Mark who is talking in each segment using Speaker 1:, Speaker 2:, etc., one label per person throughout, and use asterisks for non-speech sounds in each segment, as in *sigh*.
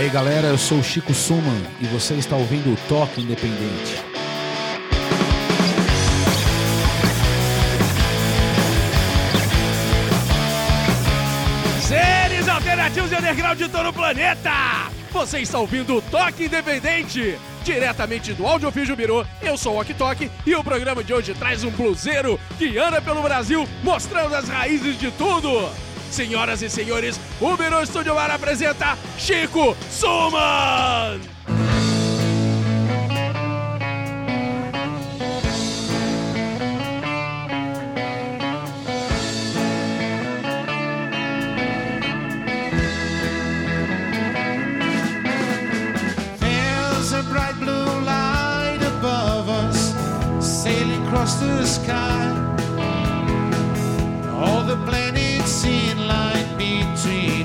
Speaker 1: Aí galera, eu sou o Chico Suman e você está ouvindo o Toque Independente.
Speaker 2: Seres alternativos e underground de todo o planeta! Você está ouvindo o Toque Independente! Diretamente do Audiofígio Birô, eu sou o Ok Tok e o programa de hoje traz um bluseiro que anda pelo Brasil mostrando as raízes de tudo! Senhoras e senhores, o Biro Estúdio Bar apresenta Chico Suman!
Speaker 3: across the sky. All the planets in between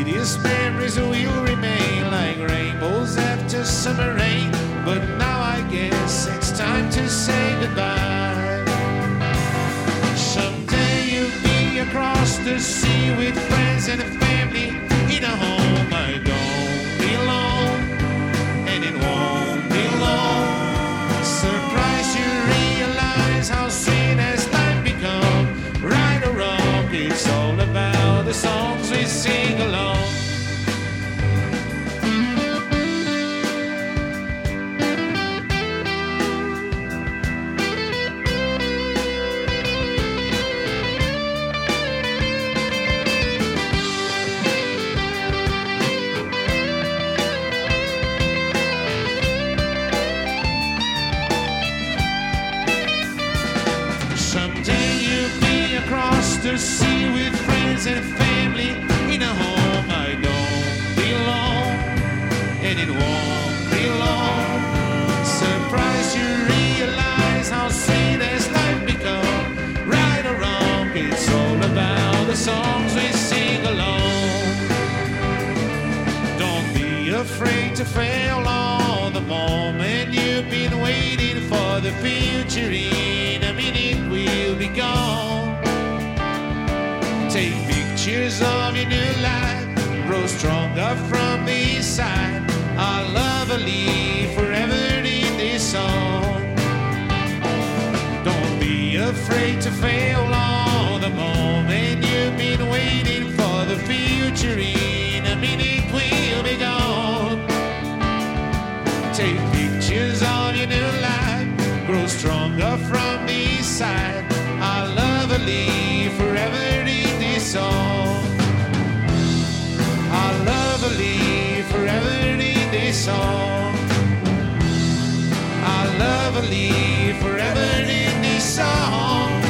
Speaker 3: Sweetest memories will remain like rainbows after summer rain. But now I guess it's time to say goodbye. Someday you'll be across the sea with friends and family fail on the moment you've been waiting for the future in a minute we'll be gone. Take pictures of your new life, grow stronger from the inside. Our love will live forever in this song. Don't be afraid to fail on the moment you've been waiting for the future in a minute inside. Our love will live forever in this song. Our love will live forever in this song. Our love will live forever in this song.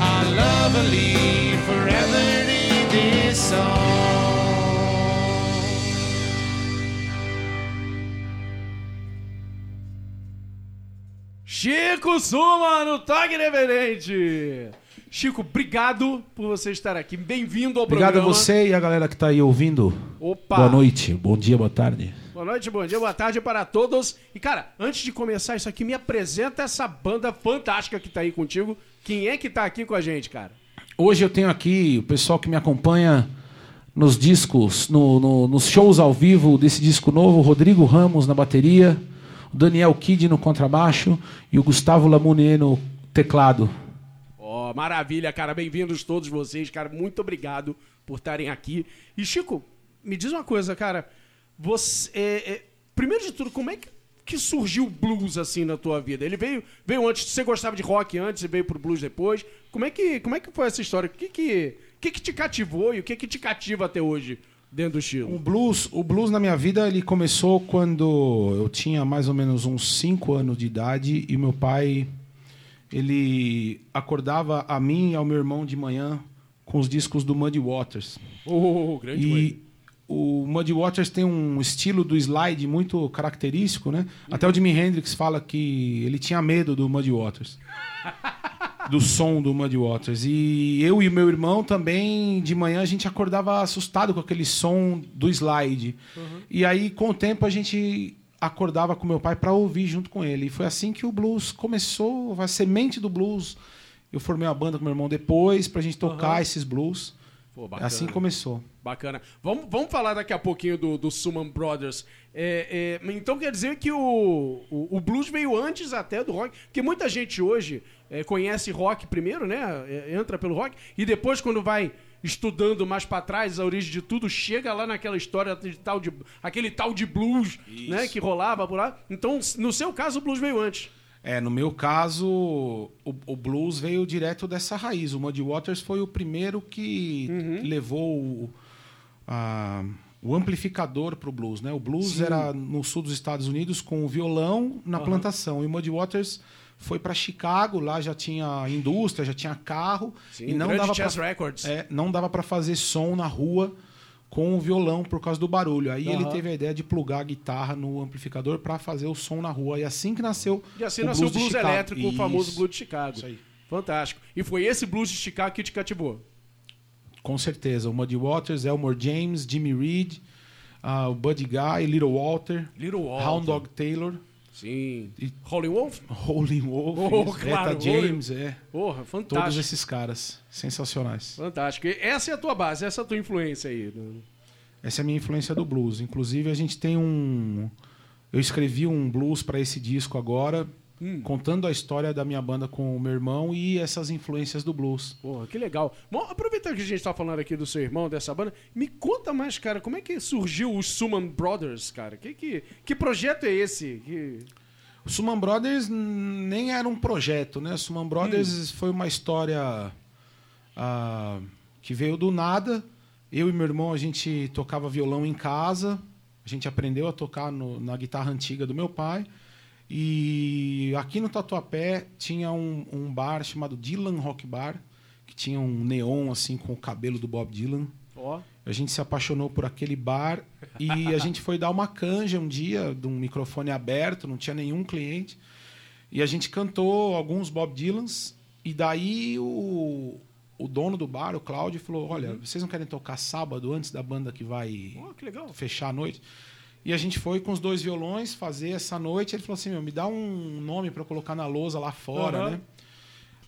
Speaker 3: Our love will live forever in this song.
Speaker 2: Chico Suma no Toque Independente. Chico, obrigado por você estar aqui. Bem-vindo ao
Speaker 1: Obrigado a
Speaker 2: programa.
Speaker 1: você e a galera que tá aí ouvindo.
Speaker 2: Opa.
Speaker 1: Boa noite, bom dia, boa tarde.
Speaker 2: Boa noite, bom dia, boa tarde para todos. E, cara, antes de começar isso aqui, me apresenta essa banda fantástica que tá aí contigo. Quem é que tá aqui com a gente, cara?
Speaker 1: Hoje eu tenho aqui o pessoal que me acompanha nos discos, no- no- nos shows ao vivo desse disco novo, Rodrigo Ramos na bateria, Daniel Kid no contrabaixo e o Gustavo Lamounier no teclado.
Speaker 2: Ó, maravilha, cara. Bem-vindos todos vocês, cara. Muito obrigado por estarem aqui. E, Chico, me diz uma coisa, cara. Você. é, é, primeiro de tudo, como é que, que surgiu o blues assim na tua vida? Ele veio, veio antes. Você gostava de rock antes e veio pro blues depois. Como é que, como é que foi essa história? O que que, que, que te cativou e o que, que te cativa até hoje dentro do
Speaker 1: O
Speaker 2: estilo?
Speaker 1: blues, o blues na minha vida ele começou quando eu tinha mais ou menos uns 5 anos de idade e meu pai ele acordava a mim e ao meu irmão de manhã com os discos do Muddy Waters.
Speaker 2: Oh, grande.
Speaker 1: E o Muddy Waters tem um estilo do slide muito característico, né? Até o Jimi Hendrix fala que ele tinha medo do Muddy Waters. *laughs* do som do Muddy Waters. E eu e meu irmão também, de manhã, a gente acordava assustado com aquele som do slide. E aí, com o tempo, a gente acordava com meu pai para ouvir junto com ele. E foi assim que o blues começou, a semente do blues. Eu formei uma banda com meu irmão depois pra gente tocar esses blues.
Speaker 2: Pô, bacana.
Speaker 1: Assim começou.
Speaker 2: Bacana. Vamos, vamos falar daqui a pouquinho do, do Suman Brothers. É, é, então quer dizer que o, o, o blues veio antes até do rock, porque muita gente hoje é, conhece rock primeiro, né? É, entra pelo rock, e depois quando vai estudando mais pra trás a origem de tudo, chega lá naquela história de tal de aquele tal de blues, né, que rolava por lá. Então, no seu caso, o blues veio antes.
Speaker 1: É, no meu caso, o, o blues veio direto dessa raiz. O Muddy Waters foi o primeiro que levou o, a- o amplificador pro blues, né? O blues
Speaker 2: Sim.
Speaker 1: era no sul dos Estados Unidos com o violão na plantação e o Muddy Waters foi para Chicago, lá já tinha indústria, já tinha carro
Speaker 2: Sim,
Speaker 1: e não dava
Speaker 2: Chess
Speaker 1: pra,
Speaker 2: Records.
Speaker 1: é, não dava para fazer som na rua com o violão por causa do barulho. Aí ele
Speaker 2: Aham.
Speaker 1: teve a ideia de plugar a guitarra no amplificador para fazer o som na rua. E assim que nasceu
Speaker 2: E assim
Speaker 1: o
Speaker 2: nasceu o
Speaker 1: de
Speaker 2: blues elétrico, o famoso
Speaker 1: Isso.
Speaker 2: blues de Chicago.
Speaker 1: Isso aí.
Speaker 2: Fantástico. E foi esse blues de Chicago que te cativou.
Speaker 1: Com certeza. O Muddy Waters, Elmore James, Jimmy Reed, ah, o Buddy Guy, Little Walter,
Speaker 2: Little Walter.
Speaker 1: Hound Dog Taylor,
Speaker 2: Sim.
Speaker 1: E-
Speaker 2: Rolling Wolf?
Speaker 1: Rolling Wolf,
Speaker 2: Oh, claro,
Speaker 1: James, é.
Speaker 2: Porra,
Speaker 1: Todos
Speaker 2: fantástico.
Speaker 1: esses caras. Sensacionais.
Speaker 2: Fantástico. E essa é a tua base, essa é a tua influência aí. né?
Speaker 1: Essa é a minha influência do blues. Inclusive, a gente tem um. Eu escrevi um blues para esse disco agora,
Speaker 2: Hum.
Speaker 1: contando a história da minha banda com o meu irmão e essas influências do blues.
Speaker 2: Porra, que legal. Bom, aproveitando que a gente tá falando aqui do seu irmão, dessa banda, me conta mais, cara, como é que surgiu os Suman Brothers, cara? Que, que, que projeto é esse? Que...
Speaker 1: O Suman Brothers hum, nem era um projeto, né? O Suman Brothers foi uma história ah, que veio do nada. Eu e meu irmão, a gente tocava violão em casa. A gente aprendeu a tocar no- na guitarra antiga do meu pai. E aqui no Tatuapé tinha um, um bar chamado Dylan Rock Bar, que tinha um neon assim com o cabelo do Bob Dylan.
Speaker 2: Ó,
Speaker 1: A gente se apaixonou por aquele bar e a gente foi dar uma canja um dia de um microfone aberto, não tinha nenhum cliente. E a gente cantou alguns Bob Dylans e daí o, o dono do bar, o Cláudio, falou: "Olha, vocês não querem tocar sábado antes da banda que vai
Speaker 2: ó, que
Speaker 1: fechar a noite?" E a gente foi com os dois violões fazer essa noite. Ele falou assim: Meu, me dá um nome para colocar na lousa lá fora,
Speaker 2: Aham.
Speaker 1: né?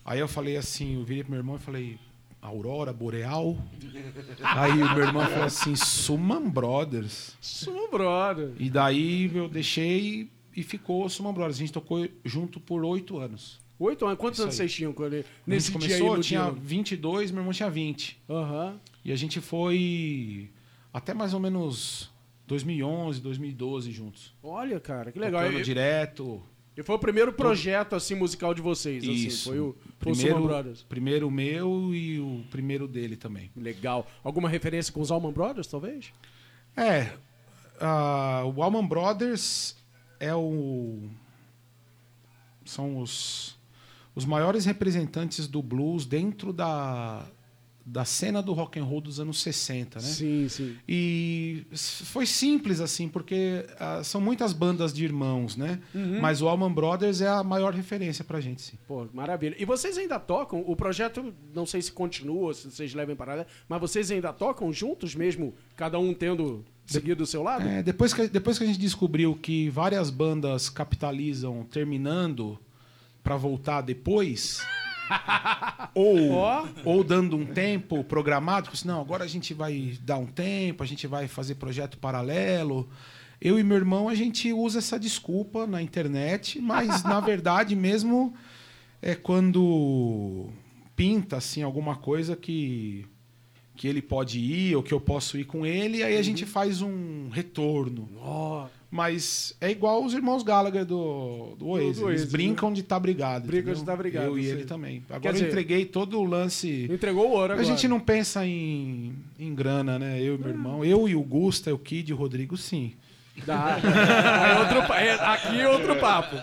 Speaker 1: Aí eu falei assim: Eu virei pro meu irmão e falei: Aurora Boreal? *laughs* Aí o meu irmão falou assim: Suman Brothers.
Speaker 2: Suman Brothers.
Speaker 1: E daí eu deixei e ficou Suman Brothers. A gente tocou junto por oito anos.
Speaker 2: Oito anos. Quantos
Speaker 1: Isso
Speaker 2: anos
Speaker 1: aí.
Speaker 2: vocês tinham quando,
Speaker 1: A
Speaker 2: nesse
Speaker 1: gente
Speaker 2: dia aí
Speaker 1: começou,
Speaker 2: no
Speaker 1: tinha
Speaker 2: dia?
Speaker 1: 22, meu irmão tinha 20.
Speaker 2: Aham.
Speaker 1: E a gente foi até mais ou menos 2011, 2012 juntos.
Speaker 2: Olha, cara, que legal.
Speaker 1: Tocando
Speaker 2: E,
Speaker 1: direto.
Speaker 2: e foi o primeiro projeto assim musical de vocês, assim.
Speaker 1: Isso.
Speaker 2: Foi o, foi
Speaker 1: primeiro,
Speaker 2: Brothers.
Speaker 1: primeiro meu e o primeiro dele também.
Speaker 2: Legal. Alguma referência com os Allman Brothers, talvez?
Speaker 1: É, ah, o Allman Brothers é o são os os maiores representantes do blues dentro da da cena do rock and roll dos anos 60, né?
Speaker 2: Sim, sim.
Speaker 1: E foi simples assim, porque ah, são muitas bandas de irmãos, né?
Speaker 2: Uhum.
Speaker 1: Mas o Allman Brothers é a maior referência pra gente, sim.
Speaker 2: Pô, maravilha. E vocês ainda tocam? O projeto, não sei se continua, se vocês levam parada, mas vocês ainda tocam juntos mesmo, cada um tendo seguido o seu lado?
Speaker 1: É, depois, que, depois que a gente descobriu que várias bandas capitalizam terminando para voltar depois, ou,
Speaker 2: Ó.
Speaker 1: ou dando um tempo programado, assim, não, agora a gente vai dar um tempo, a gente vai fazer projeto paralelo. Eu e meu irmão, a gente usa essa desculpa na internet, mas na *laughs* verdade mesmo é quando pinta assim alguma coisa que que ele pode ir ou que eu posso ir com ele, aí a gente faz um retorno.
Speaker 2: Ó,
Speaker 1: Mas é igual os irmãos Gallagher do, do Oasis.
Speaker 2: do Oasis,
Speaker 1: Eles brincam de estar brigado.
Speaker 2: Brincam de tá brigado,
Speaker 1: Eu e ele também. Agora eu entreguei todo o lance.
Speaker 2: entregou o ouro agora.
Speaker 1: A gente não pensa em, em grana, né? Eu e meu irmão. Eu e o Gusta, o Kid e o Rodrigo, sim.
Speaker 2: Dá. É outro é- aqui é outro papo.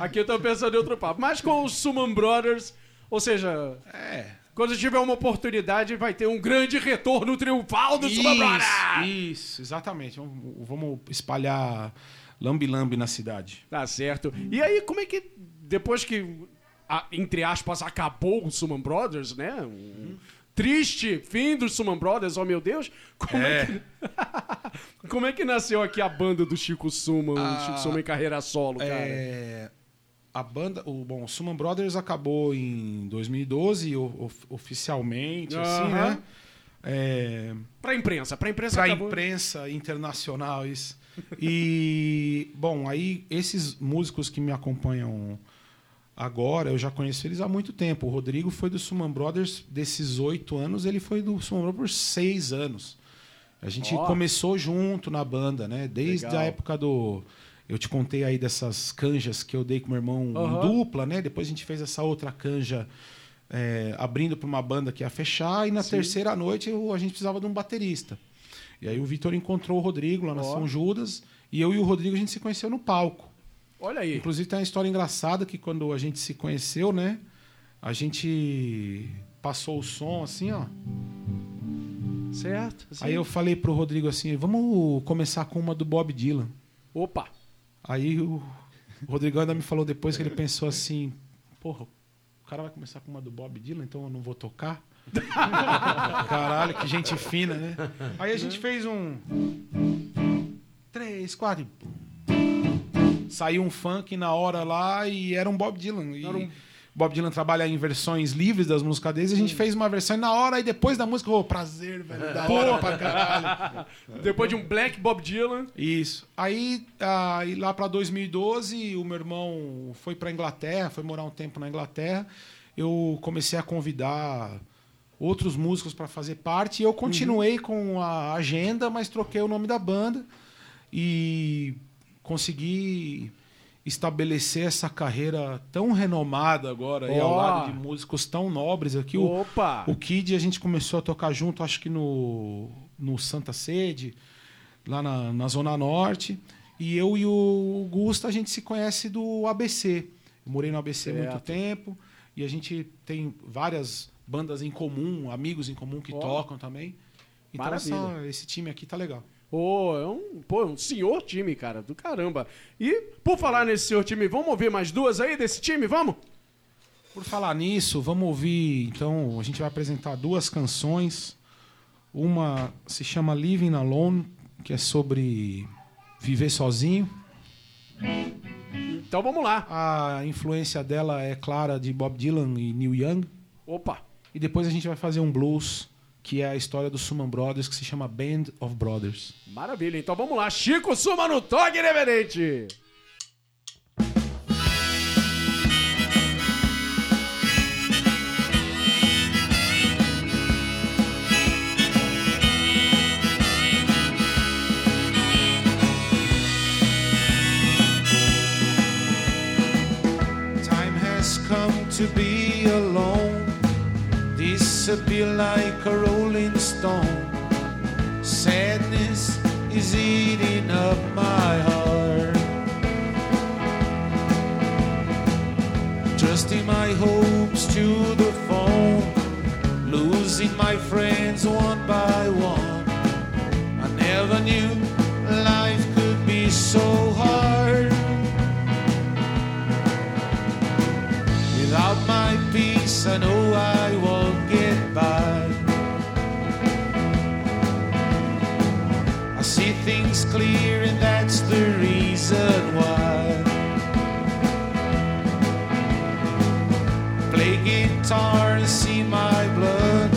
Speaker 2: Aqui eu tô pensando em outro papo. Mas com os Suman Brothers, ou seja,
Speaker 1: É.
Speaker 2: quando tiver uma oportunidade, vai ter um grande retorno triunfal do Brothers!
Speaker 1: isso, exatamente. Vamos, vamos espalhar lambi-lambi na cidade.
Speaker 2: Tá certo. E aí, como é que, depois que, a- entre aspas, acabou o Suman Brothers, né? Um triste fim dos Suman Brothers, oh meu Deus. Como é, que... *laughs* como é que nasceu aqui a banda do Chico Suman,
Speaker 1: Ah,
Speaker 2: Chico Suman em carreira solo, cara?
Speaker 1: É, a banda, o bom, o Suman Brothers acabou em 2012 o- of- oficialmente, assim,
Speaker 2: Aham.
Speaker 1: né? É,
Speaker 2: Pra imprensa, pra imprensa
Speaker 1: para
Speaker 2: acabou...
Speaker 1: imprensa internacional isso. E *laughs* bom, aí esses músicos que me acompanham agora, eu já conheço eles há muito tempo. O Rodrigo foi do Suman Brothers desses oito anos, ele foi do Suman Brothers por seis anos. A gente
Speaker 2: Ó.
Speaker 1: começou junto na banda, né? Desde
Speaker 2: Legal.
Speaker 1: a época do eu te contei aí dessas canjas que eu dei com meu irmão em dupla, né? Depois a gente fez essa outra canja é, abrindo para uma banda que ia fechar e na
Speaker 2: Sim.
Speaker 1: terceira noite eu- a gente precisava de um baterista. E aí o Vitor encontrou o Rodrigo lá na
Speaker 2: Ó.
Speaker 1: São Judas. E eu e o Rodrigo a gente se conheceu no palco.
Speaker 2: Olha aí.
Speaker 1: Inclusive tem uma história engraçada que quando a gente se conheceu, né? A gente passou o som assim, ó.
Speaker 2: Certo. sim.
Speaker 1: Aí eu falei pro Rodrigo assim, vamos começar com uma do Bob Dylan.
Speaker 2: Opa.
Speaker 1: Aí o Rodrigo ainda me falou depois que ele pensou assim, porra, o cara vai começar com uma do Bob Dylan, então eu não vou tocar. *laughs* Caralho, que gente fina, né? Aí a gente fez um. Três, quatro. Saiu um funk na hora lá e era um Bob Dylan.
Speaker 2: Era um-
Speaker 1: Bob Dylan trabalha em versões livres das músicas deles. E a gente fez uma versão e na hora, e depois da música, ô, prazer, velho. Da hora pra caralho. *laughs*
Speaker 2: Depois de um Black Bob Dylan.
Speaker 1: Isso. Aí, aí lá para 2012, o meu irmão foi para Inglaterra, foi morar um tempo na Inglaterra. Eu comecei a convidar outros músicos para fazer parte. E eu continuei com a agenda, mas troquei o nome da banda e consegui estabelecer essa carreira tão renomada agora aí ao lado de músicos tão nobres aqui. O,
Speaker 2: Opa.
Speaker 1: o Kid a gente começou a tocar junto, acho que no, no Santa Sede, lá na, na Zona Norte. E eu e o Gusta a gente se conhece do ABC. Eu morei no ABC há muito
Speaker 2: Certo.
Speaker 1: tempo e a gente tem várias bandas em comum, amigos em comum que
Speaker 2: Ó.
Speaker 1: tocam também. Então essa- esse time aqui tá legal.
Speaker 2: Pô, é um, pô, é um senhor time, cara, do caramba. E, por falar nesse senhor time, vamos ouvir mais duas aí desse time, vamos?
Speaker 1: Por falar nisso, vamos ouvir. Então, a gente vai apresentar duas canções. Uma se chama Living Alone, que é sobre viver sozinho.
Speaker 2: Então vamos lá.
Speaker 1: A influência dela é clara de Bob Dylan e Neil Young.
Speaker 2: Opa.
Speaker 1: E depois a gente vai fazer um blues, que é a história dos Suman Brothers, que se chama Band of Brothers.
Speaker 2: Maravilha, então vamos lá. Chico Suma no.
Speaker 3: Time has come to be disappear like a rolling stone. Sadness is eating up my heart. Trusting my hopes to the phone, losing my friends clear, and that's the reason why. Play guitar and see my blood.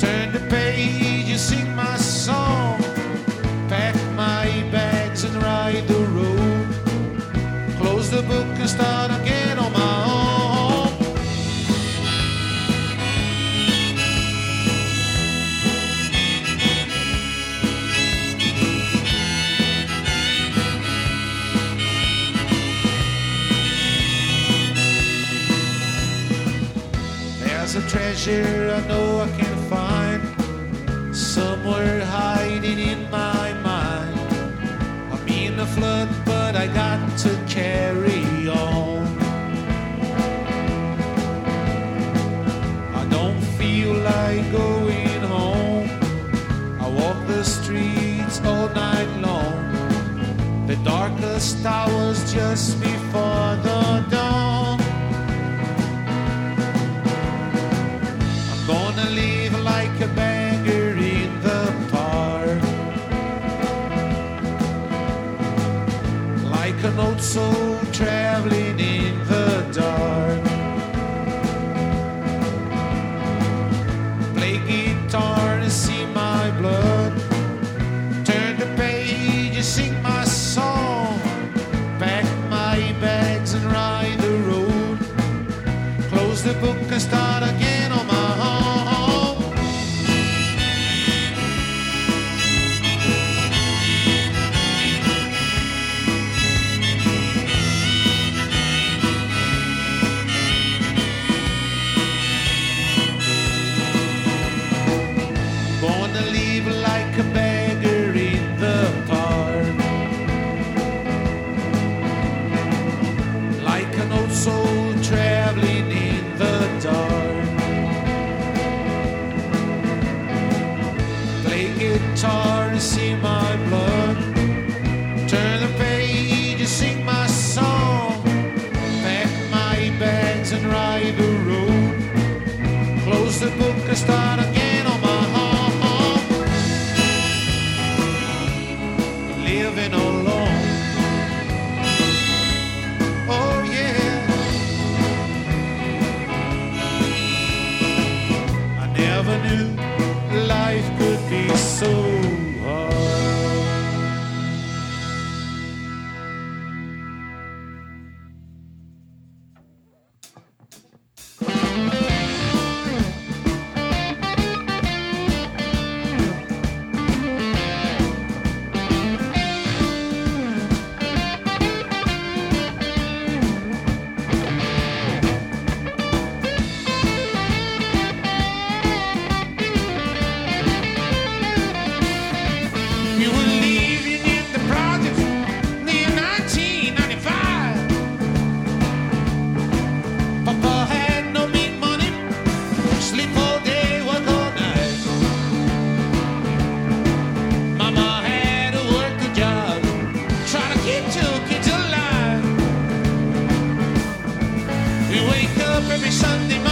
Speaker 3: Turn the page, you sing my song. Pack my bags and ride the road. Close the book and start carry on. I don't feel like going home. I walk the streets all night long. The darkest hours just before the dawn. Andy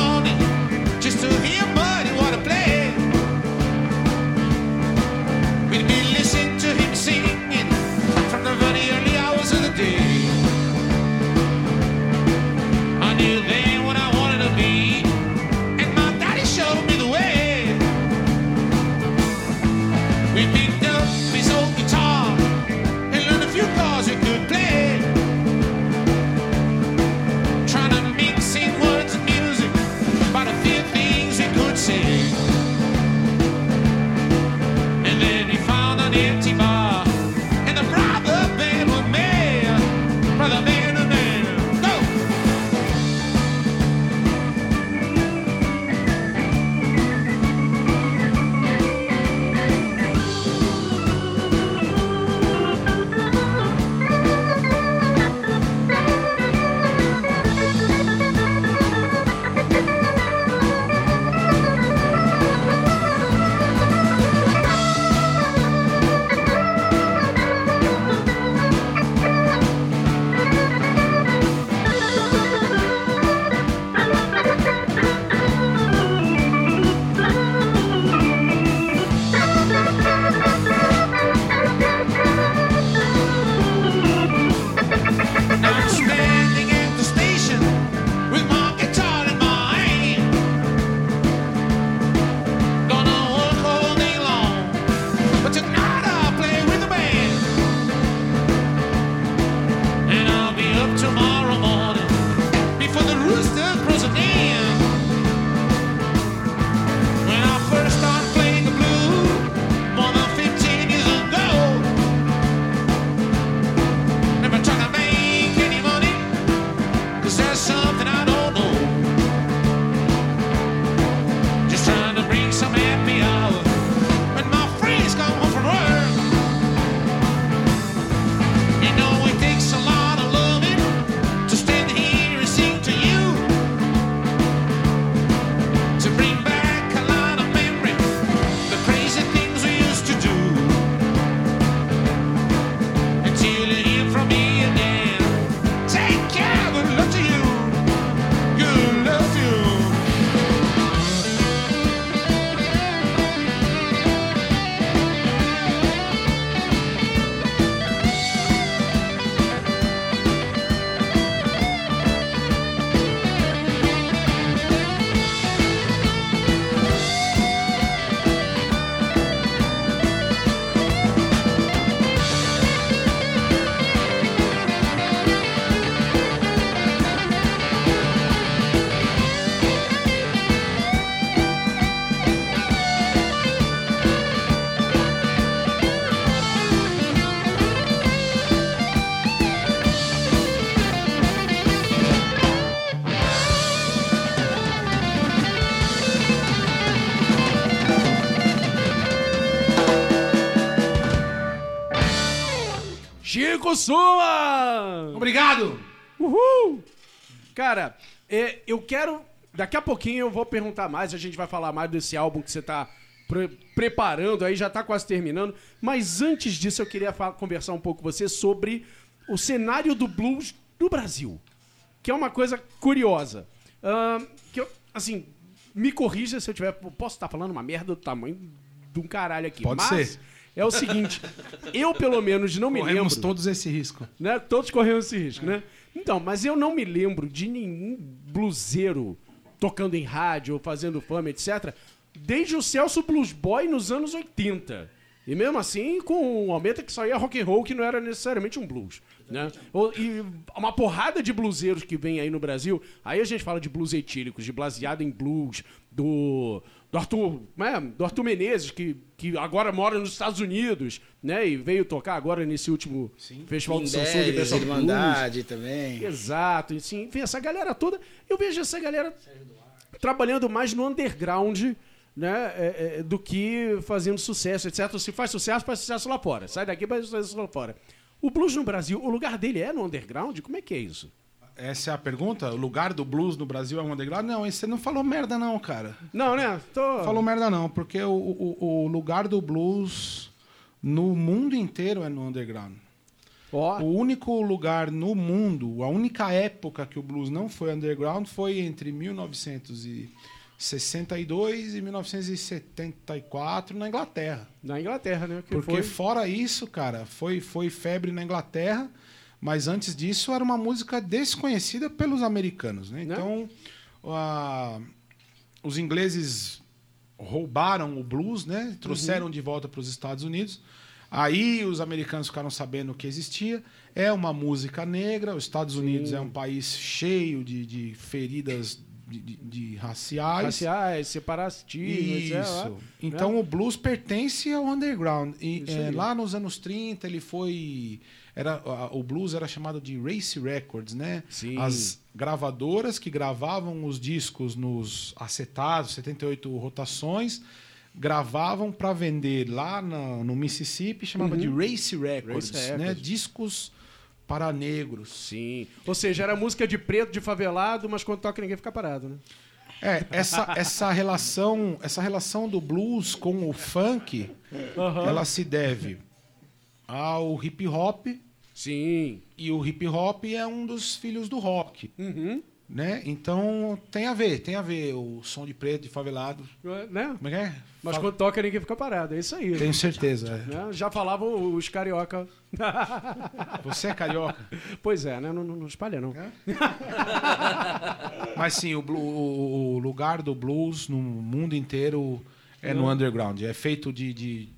Speaker 3: Suman!
Speaker 1: Obrigado!
Speaker 3: Uhul! Cara, é, eu quero. Daqui a pouquinho eu vou perguntar mais, a gente vai falar mais desse álbum que você tá pre preparando aí, já tá quase terminando. Mas antes disso, eu queria conversar um pouco com você sobre o cenário do blues do Brasil. Que é uma coisa curiosa.
Speaker 2: Uh, que eu, assim, me corrija se eu tiver. Posso estar falando uma merda do tamanho de um caralho aqui.
Speaker 1: Pode
Speaker 2: mas,
Speaker 1: ser
Speaker 2: é o seguinte, eu pelo menos não me
Speaker 1: Corremos
Speaker 2: lembro.
Speaker 1: todos esse risco.
Speaker 2: né? Todos corremos esse risco, né? Então, mas eu não me lembro de nenhum bluseiro tocando em rádio, ou fazendo fama, etc. Desde o Celso Blues Boy nos anos 80. E mesmo assim, com um aumento que só ia rock and roll, que não era necessariamente um blues. Né? E uma porrada de bluseiros que vem aí no Brasil. Aí a gente fala de blues etílicos, de baseado em blues, do, do Arthur, né? do Arthur Menezes, que, que agora mora nos Estados Unidos, né? E veio tocar agora nesse último festival do Samsung Blues.
Speaker 4: Irmandade também.
Speaker 2: Exato, assim, enfim, essa galera toda. Eu vejo essa galera trabalhando mais no underground, né? é, é, do que fazendo sucesso, etc. Se faz sucesso, faz sucesso lá fora. Sai daqui, faz sucesso lá fora. O blues no Brasil, o lugar dele é no underground? Como é que é isso?
Speaker 1: Essa é a pergunta? O lugar do blues no Brasil é um underground? Não, você não falou merda não, cara.
Speaker 2: Não, né? Tô...
Speaker 1: Falou merda não, porque o, o, o lugar do blues no mundo inteiro é no underground.
Speaker 2: Ó,
Speaker 1: O único lugar no mundo, a única época que o blues não foi underground foi entre 1962 e 1974 na Inglaterra.
Speaker 2: na Inglaterra, né? Que
Speaker 1: Porque
Speaker 2: foi...
Speaker 1: fora isso, cara, foi, foi febre na Inglaterra, mas antes disso era uma música desconhecida pelos americanos, né?
Speaker 2: Né?
Speaker 1: Então, a- os ingleses roubaram o blues, né? Trouxeram
Speaker 2: Uhum.
Speaker 1: de volta para os Estados Unidos. Aí os americanos ficaram sabendo que existia. É uma música negra. Os Estados Unidos é um país cheio de, de feridas de, de- de raciais.
Speaker 2: Raciais, separatismo, etc.
Speaker 1: Isso. Então o blues pertence ao underground. E é, lá nos anos 30 ele foi. Era, a- o blues era chamado de Race Records, né?
Speaker 2: Sim.
Speaker 1: As gravadoras que gravavam os discos nos acetados, 78 rotações, gravavam para vender lá na- no Mississippi, chamava de Race Records,
Speaker 2: Uhum. Race
Speaker 1: né?
Speaker 2: Records.
Speaker 1: Discos para negros.
Speaker 2: Sim. Ou seja, era música de preto, de favelado, mas quando toca ninguém fica parado, né?
Speaker 1: É, essa, essa relação, essa relação do blues com o funk, ela se deve ao hip hop
Speaker 2: Sim.
Speaker 1: e o hip hop é um dos filhos do rock,
Speaker 2: Uhum.
Speaker 1: né? Então tem a ver, tem a ver o som de preto, de favelado.
Speaker 2: Né?
Speaker 1: Como é que é?
Speaker 2: Mas
Speaker 1: Fa-
Speaker 2: quando toca ninguém fica parado, é isso aí.
Speaker 1: Tenho certeza. é.
Speaker 2: Né? Já falavam os carioca. *laughs*
Speaker 1: Você é carioca.
Speaker 2: pois é, né? Não, não, não espalha, não.
Speaker 1: Mas sim, o, o- o lugar do blues no mundo inteiro é no underground. É feito de, de-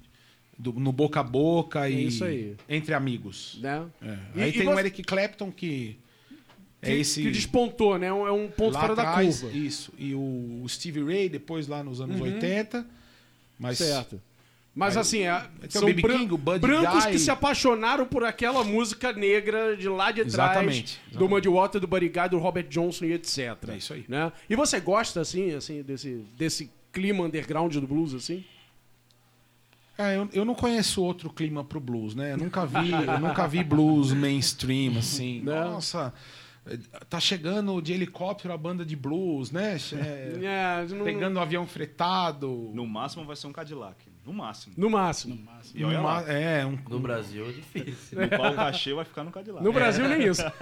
Speaker 1: do- no boca a boca e
Speaker 2: É isso aí.
Speaker 1: entre amigos.
Speaker 2: Né?
Speaker 1: É.
Speaker 2: E-
Speaker 1: Aí
Speaker 2: e
Speaker 1: tem
Speaker 2: você-
Speaker 1: o Eric Clapton que é
Speaker 2: Que,
Speaker 1: esse
Speaker 2: que despontou, né? É um- É ponto
Speaker 1: lá
Speaker 2: fora da
Speaker 1: atrás,
Speaker 2: curva.
Speaker 1: Isso. E o Stevie Ray depois lá nos anos 80. Mas
Speaker 2: Certo. Mas
Speaker 1: Aí-
Speaker 2: assim, é, são
Speaker 1: B.B.
Speaker 2: bran-
Speaker 1: King,
Speaker 2: brancos
Speaker 1: Guy.
Speaker 2: que se apaixonaram por aquela música negra de lá de trás,
Speaker 1: Exatamente,
Speaker 2: do Muddy Water, do Buddy Guy, do Robert Johnson e etc.
Speaker 1: É isso aí.
Speaker 2: Né? E você gosta, assim, assim desse, desse clima underground do blues, assim?
Speaker 1: É, eu, eu não conheço outro clima pro blues, né? Eu nunca vi, eu nunca vi blues mainstream assim.
Speaker 2: Não.
Speaker 1: Nossa, tá chegando de helicóptero a banda de blues, né? É, *laughs*
Speaker 2: É, não-
Speaker 1: pegando um avião fretado.
Speaker 5: No máximo vai ser um Cadillac. No máximo.
Speaker 2: No máximo.
Speaker 5: E olha
Speaker 1: Uma-
Speaker 5: lá.
Speaker 1: é, um,
Speaker 6: No Brasil é difícil.
Speaker 5: No pau cachê vai ficar no Cadillac.
Speaker 2: No Brasil, nem isso. *laughs*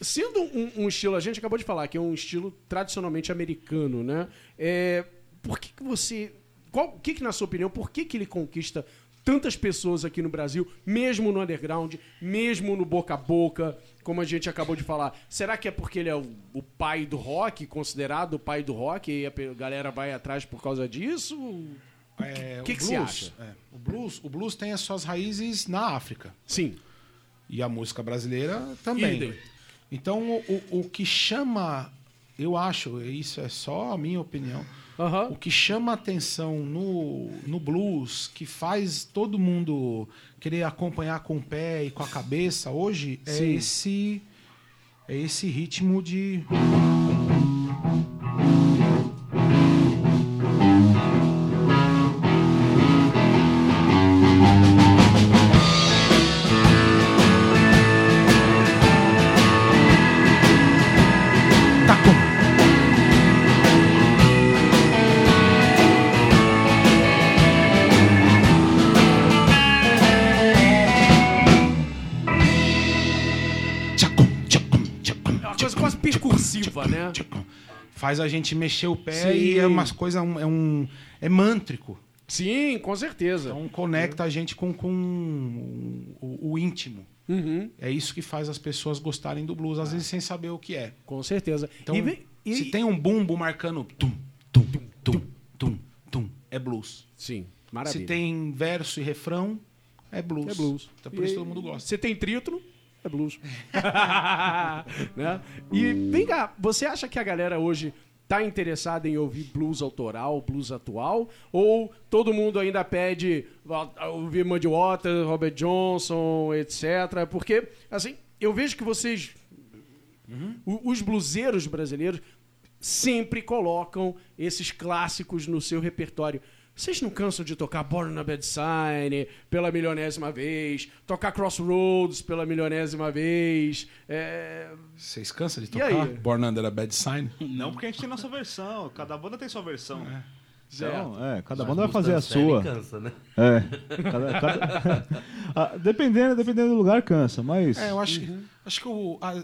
Speaker 2: Sendo um, um estilo, a gente acabou de falar que é um estilo tradicionalmente americano, né? É, por que, que você. Qual, o que, que, na sua opinião, por que, que ele conquista tantas pessoas aqui no Brasil, mesmo no underground, mesmo no boca a boca, como a gente acabou de falar? Será que é porque ele é o, o pai do rock, considerado o pai do rock, e a galera vai atrás por causa disso?
Speaker 1: é,
Speaker 2: que
Speaker 1: o
Speaker 2: que você
Speaker 1: blues,
Speaker 2: acha?
Speaker 1: é, o blues, o blues tem as suas raízes na África
Speaker 2: Sim.
Speaker 1: e a música brasileira também. Então o, o, o que chama, eu acho, isso é só a minha opinião.
Speaker 2: Aham.
Speaker 1: O que chama atenção no, no blues, que faz todo mundo querer acompanhar com o pé e com a cabeça hoje, é
Speaker 2: Sim.
Speaker 1: esse é esse ritmo de
Speaker 2: percursiva, né?
Speaker 1: Faz a gente mexer o pé
Speaker 2: Sim.
Speaker 1: e é umas coisas. É um. É mântrico.
Speaker 2: Sim, com certeza.
Speaker 1: Então conecta a gente com, com o, o íntimo.
Speaker 2: Uhum,
Speaker 1: É isso que faz as pessoas gostarem do blues, às vezes sem saber o que é.
Speaker 2: com certeza.
Speaker 1: Então,
Speaker 2: E e-
Speaker 1: se tem um bumbo marcando tum, tum, tum, tum, tum, é blues.
Speaker 2: Sim, maravilha.
Speaker 1: Se tem verso e refrão, é blues.
Speaker 2: É blues.
Speaker 1: Então por isso
Speaker 2: E-
Speaker 1: todo mundo gosta.
Speaker 2: Se tem trítono, é blues. *laughs* né? E vem cá, você acha que a galera hoje tá interessada em ouvir blues autoral, blues atual? Ou todo mundo ainda pede ouvir Muddy Waters, Robert Johnson, etc? Porque, assim, eu vejo que vocês, o- os bluseiros brasileiros, sempre colocam esses clássicos no seu repertório. Vocês não cansam de tocar Born on a Bad Sign pela milionésima vez, tocar Crossroads pela milionésima vez? É...
Speaker 1: Vocês cansam de tocar
Speaker 2: aí?
Speaker 1: Born Under a Bad Sign? *laughs*
Speaker 5: Não porque a gente tem nossa versão. Cada banda tem sua versão.
Speaker 4: Então, é, cada
Speaker 6: Mas
Speaker 4: banda vai fazer a sua.
Speaker 6: Cansa, né?
Speaker 4: É. *laughs* Cada- cada- *laughs* Ah, dependendo, dependendo do lugar, cansa, mas.
Speaker 1: É, eu acho, que acho que o, a-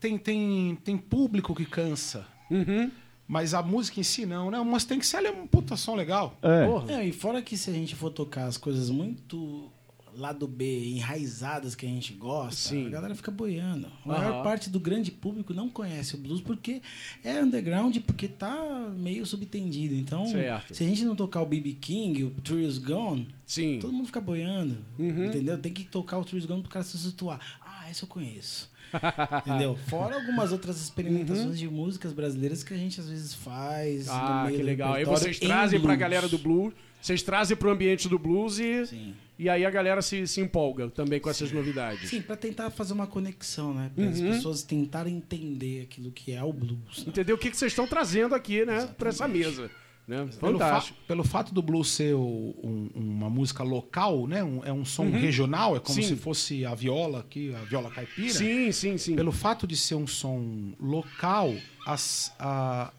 Speaker 1: tem, tem, tem público que cansa.
Speaker 2: Uhum.
Speaker 1: Mas a música em si não, né? O Mustang Sally é um puta som legal.
Speaker 4: É.
Speaker 2: Porra.
Speaker 7: É, e fora que se a gente for tocar as coisas muito lado B, enraizadas que a gente gosta,
Speaker 2: Sim.
Speaker 7: a galera fica boiando. A
Speaker 2: Aham.
Speaker 7: maior parte do grande público não conhece o blues porque é underground, porque tá meio subtendido. Então,
Speaker 2: Certo.
Speaker 7: se a gente não tocar o BB King, o Trees Gone,
Speaker 2: Sim.
Speaker 7: todo mundo fica boiando.
Speaker 2: Uhum.
Speaker 7: Entendeu? Tem que tocar o Trees Gone pro cara se situar. Ah, esse eu conheço. *laughs* entendeu? Fora algumas outras experimentações de músicas brasileiras que a gente às vezes faz.
Speaker 2: Uhum. Ah, que legal. Aí vocês
Speaker 7: em
Speaker 2: trazem pra
Speaker 7: blues.
Speaker 2: galera do blues, vocês trazem pro ambiente do blues e,
Speaker 7: Sim.
Speaker 2: e aí a galera se, se empolga também com essas novidades.
Speaker 7: Sim, pra tentar fazer uma conexão, né? Para as
Speaker 2: Uhum.
Speaker 7: pessoas tentarem entender aquilo que é o blues. né?
Speaker 2: Entendeu o que, que vocês estão trazendo aqui, né, pra essa mesa. Né?
Speaker 1: Pelo, fa-
Speaker 2: Fantástico.
Speaker 1: pelo fato do blues ser um- uma música local, né? Um- é um som regional, é como
Speaker 2: Uhum. Sim.
Speaker 1: se fosse a viola aqui, a viola caipira.
Speaker 2: Sim, sim, sim.
Speaker 1: Pelo fato de ser um som local, as, a-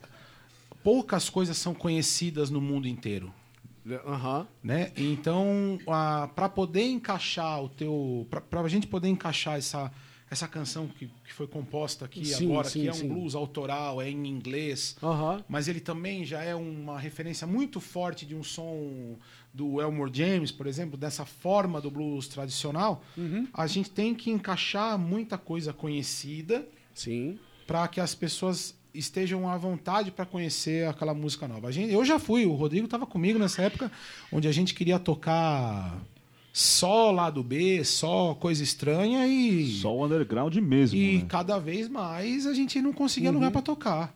Speaker 1: poucas coisas são conhecidas no mundo inteiro.
Speaker 2: Aham.
Speaker 1: né? Então, para poder encaixar o teu, para a gente poder encaixar essa essa canção que, que foi composta aqui
Speaker 2: Sim,
Speaker 1: agora,
Speaker 2: sim,
Speaker 1: que é
Speaker 2: sim.
Speaker 1: um blues autoral, é em inglês, mas ele também já é uma referência muito forte de um som do Elmore James, por exemplo, dessa forma do blues tradicional.
Speaker 2: Uhum.
Speaker 1: A gente tem que encaixar muita coisa conhecida
Speaker 2: Sim.
Speaker 1: para que as pessoas estejam à vontade para conhecer aquela música nova. A gente, eu já fui, o Rodrigo estava comigo nessa época, onde a gente queria tocar só lado B, só coisa estranha e
Speaker 4: Só o underground mesmo.
Speaker 1: e
Speaker 4: né?
Speaker 1: cada vez mais a gente não conseguia lugar para tocar,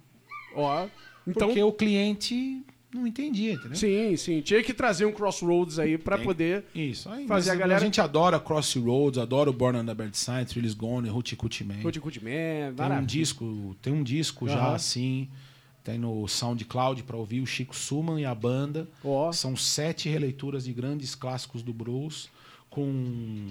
Speaker 2: Ó. Então,
Speaker 1: porque o cliente não entendia, entendeu?
Speaker 2: sim, sim. Tinha que trazer um Crossroads aí pra
Speaker 1: Tem.
Speaker 2: poder.
Speaker 1: Isso. Aí,
Speaker 2: Fazer a galera-
Speaker 1: A gente adora Crossroads, adora o Born on the Bad Side, Trillis Gone, Hootie Cootie Man.
Speaker 2: Good Man,
Speaker 1: Tem um disco, tem um disco já
Speaker 2: Aham.
Speaker 1: assim, tem no SoundCloud para ouvir o Chico Suman e a banda.
Speaker 2: Ó.
Speaker 1: São sete releituras de grandes clássicos do blues com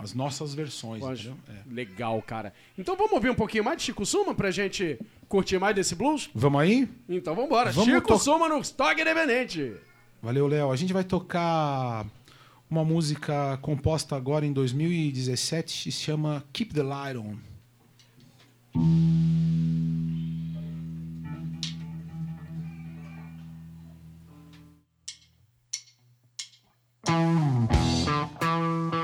Speaker 1: as nossas versões. É.
Speaker 2: Legal, cara. Então vamos ouvir um pouquinho mais de Chico Suma pra gente curtir mais desse blues?
Speaker 1: Vamos aí?
Speaker 2: Então vambora.
Speaker 1: Vamos
Speaker 2: Chico
Speaker 1: to-
Speaker 2: Suma no Stock Independente.
Speaker 1: Valeu, Léo. A gente vai tocar uma música composta agora em 2017, se chama Keep the Light On.
Speaker 3: Keep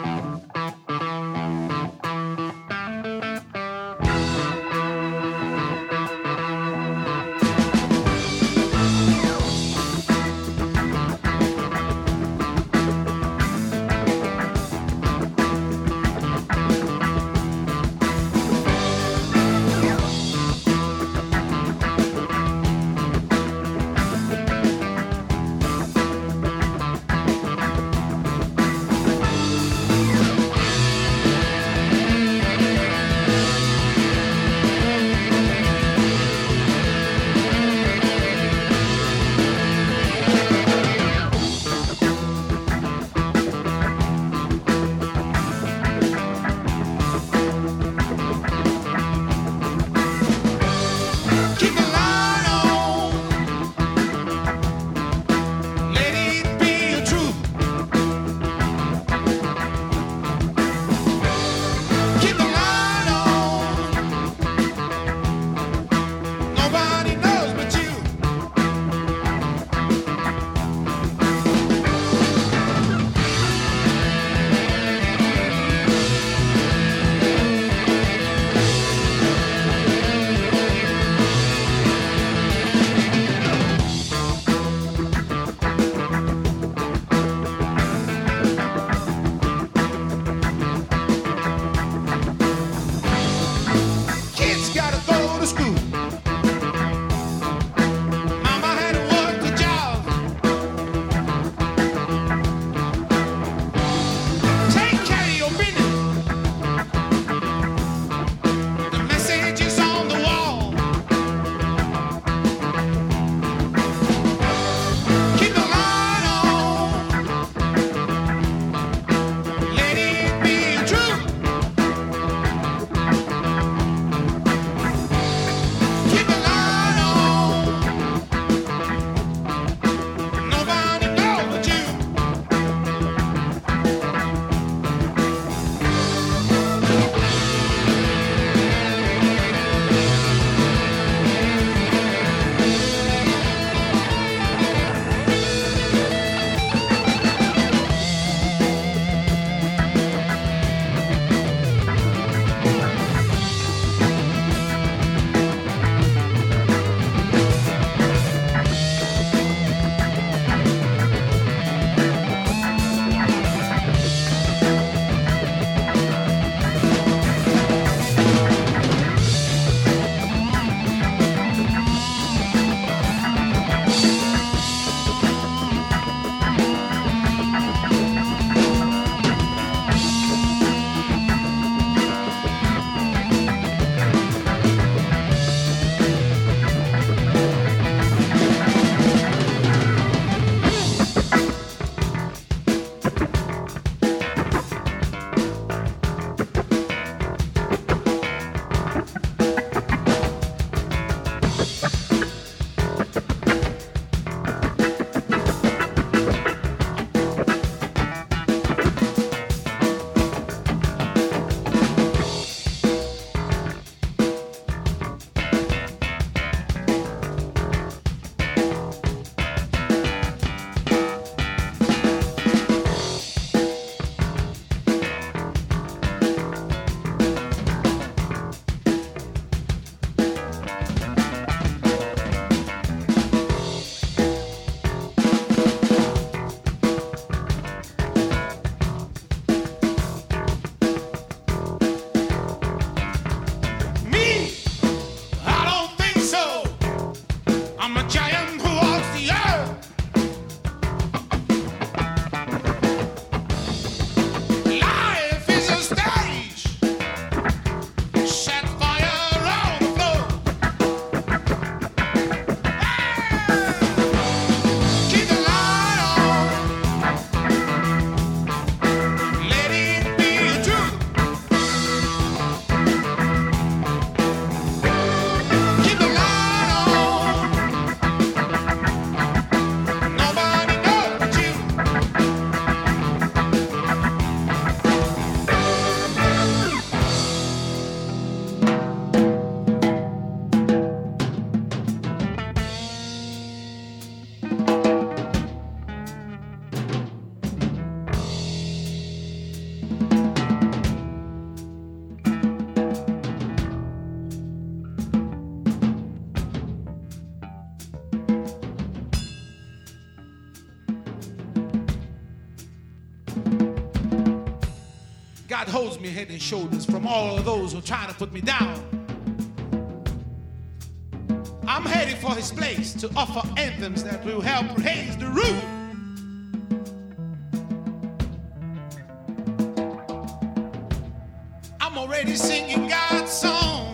Speaker 1: head and shoulders from all of those who try to put me down. I'm headed for his place to offer anthems that will help raise the roof. I'm already singing God's song.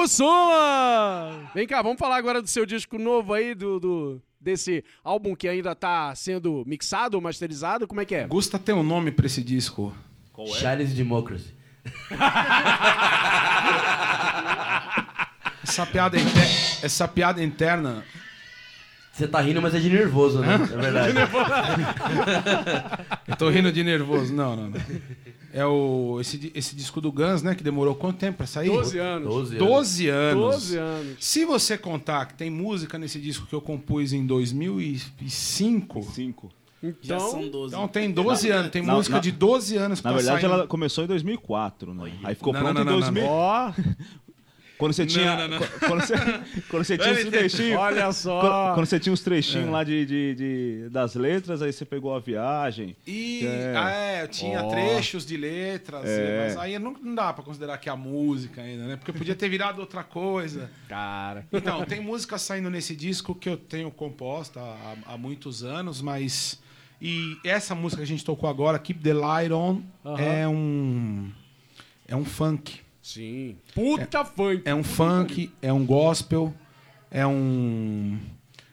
Speaker 2: Chico Suma! Vem cá, vamos falar agora do seu disco novo aí, do, do- desse álbum que ainda tá sendo mixado ou masterizado. Como é que é?
Speaker 1: Gusta tem um nome pra esse disco.
Speaker 6: Charles Democracy. *laughs*
Speaker 1: Essa piada, inter- Essa piada interna.
Speaker 6: Você tá rindo, mas é de nervoso, né? É verdade. *laughs* *laughs*
Speaker 1: Eu tô rindo de nervoso. Não, não, não. É o, esse, esse disco do Guns, né? Que demorou quanto tempo pra sair?
Speaker 2: 12 anos.
Speaker 6: 12 anos.
Speaker 1: 12 anos.
Speaker 2: 12 anos.
Speaker 1: Se você contar que tem música nesse disco que eu compus em 2005,
Speaker 4: Cinco.
Speaker 7: Já
Speaker 2: Então,
Speaker 7: são 12.
Speaker 1: então tem 12 anos. Tem
Speaker 4: Na-
Speaker 1: música
Speaker 4: na-
Speaker 1: de 12 anos
Speaker 4: Na
Speaker 1: tá
Speaker 4: verdade,
Speaker 1: saindo.
Speaker 4: ela começou em 2004, né? Aí ficou
Speaker 1: Não,
Speaker 4: pronto
Speaker 1: não, não,
Speaker 4: em
Speaker 1: não,
Speaker 4: 2000.
Speaker 2: ó, *laughs*
Speaker 4: Quando você tinha.
Speaker 1: não, não.
Speaker 4: qu- Quando você, quando você tinha os trechinhos.
Speaker 2: olha
Speaker 4: Quando,
Speaker 2: só.
Speaker 4: quando você tinha os trechinhos lá de, de- de- das letras, aí você pegou a viagem.
Speaker 1: E,
Speaker 4: É.
Speaker 1: ah, é, eu tinha
Speaker 2: Ó.
Speaker 1: trechos de letras,
Speaker 4: É.
Speaker 1: mas aí não, não dá pra considerar que é a música ainda, né? Porque podia ter virado outra coisa.
Speaker 2: Cara.
Speaker 1: Então, tem música saindo nesse disco que eu tenho composta há, há muitos anos, mas. E essa música que a gente tocou agora, Keep the Light On,
Speaker 2: Aham.
Speaker 1: é um. É um funk.
Speaker 2: Sim. Puta funk.
Speaker 1: É um funk, é um gospel, é um.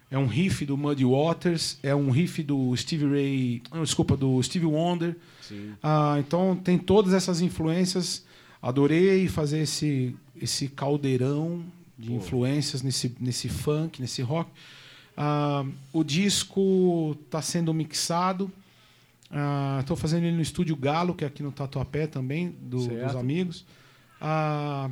Speaker 1: É um riff do Muddy Waters, é um riff do Stevie Ray. Desculpa, do Stevie Wonder.
Speaker 2: Sim.
Speaker 1: Ah, então tem todas essas influências. Adorei fazer esse, esse caldeirão de influências nesse, nesse funk, nesse rock. Ah, o disco está sendo mixado. Estou fazendo ele no estúdio Galo, que é aqui no Tatuapé também, do- dos amigos. Ah,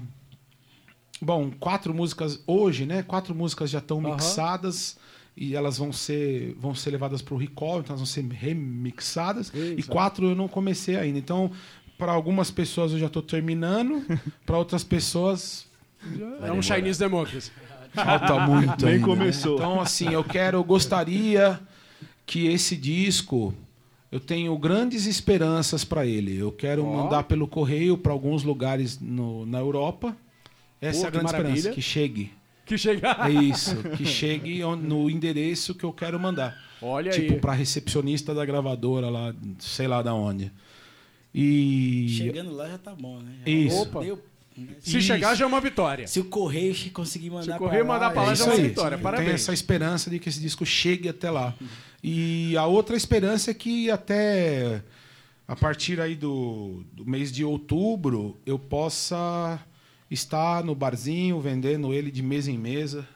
Speaker 1: bom, quatro músicas hoje, né? Quatro músicas já estão mixadas e elas vão ser, vão ser levadas para o recall, então elas vão ser remixadas. E
Speaker 2: Isso.
Speaker 1: quatro eu não comecei ainda. Então, para algumas pessoas eu já estou terminando, *laughs* para outras pessoas
Speaker 2: É um Chinese Democracy.
Speaker 1: falta *laughs* muito.
Speaker 4: Nem
Speaker 1: ainda, né?
Speaker 4: começou.
Speaker 1: Então, assim, eu quero, eu gostaria que esse disco eu tenho grandes esperanças para ele. Eu quero
Speaker 2: Ó.
Speaker 1: mandar pelo correio para alguns lugares no- na Europa. Essa
Speaker 2: Pô,
Speaker 1: é a grande
Speaker 2: maravilha.
Speaker 1: esperança, que chegue.
Speaker 2: Que chega.
Speaker 1: É isso, que chegue no endereço que eu quero mandar.
Speaker 2: Olha
Speaker 1: tipo,
Speaker 2: aí.
Speaker 1: para recepcionista da gravadora lá, sei lá da onde. E
Speaker 7: Chegando lá já tá bom, né? Já
Speaker 1: Isso.
Speaker 2: Opa.
Speaker 7: deu?
Speaker 2: Se
Speaker 1: Isso.
Speaker 2: chegar já é uma vitória.
Speaker 7: Se o correio conseguir mandar
Speaker 2: Se o correio
Speaker 7: pra lá,
Speaker 2: mandar pra lá,
Speaker 1: É
Speaker 2: já é uma
Speaker 1: aí.
Speaker 2: vitória.
Speaker 1: Eu
Speaker 2: Parabéns.
Speaker 1: tenho essa esperança de que esse disco chegue até lá. E a outra esperança é que até a partir aí do, do mês de outubro eu possa estar no barzinho vendendo ele de mesa em mesa,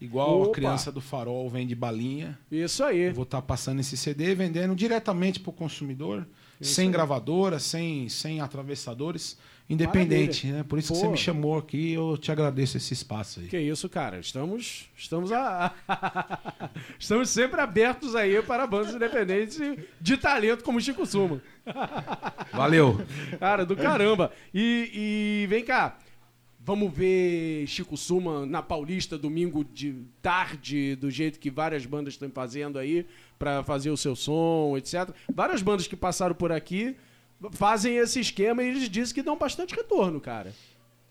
Speaker 1: igual
Speaker 2: Opa.
Speaker 1: a criança do farol vende balinha.
Speaker 2: Isso aí.
Speaker 1: Eu vou estar passando esse CD vendendo diretamente para o consumidor, sem gravadora, sem, sem atravessadores, independente. Né? Por isso que
Speaker 2: Pô.
Speaker 1: você me chamou aqui, eu te agradeço esse espaço aí.
Speaker 2: Que isso, cara. Estamos, estamos a, *laughs* estamos sempre abertos aí para bandas independentes de talento como Chico Suma. *laughs*
Speaker 1: Valeu!
Speaker 2: Cara, do caramba. E, e vem cá. Vamos ver Chico Suma na Paulista domingo de tarde, do jeito que várias bandas estão fazendo aí para fazer o seu som, etc. Várias bandas que passaram por aqui fazem esse esquema e eles dizem que dão bastante retorno, cara.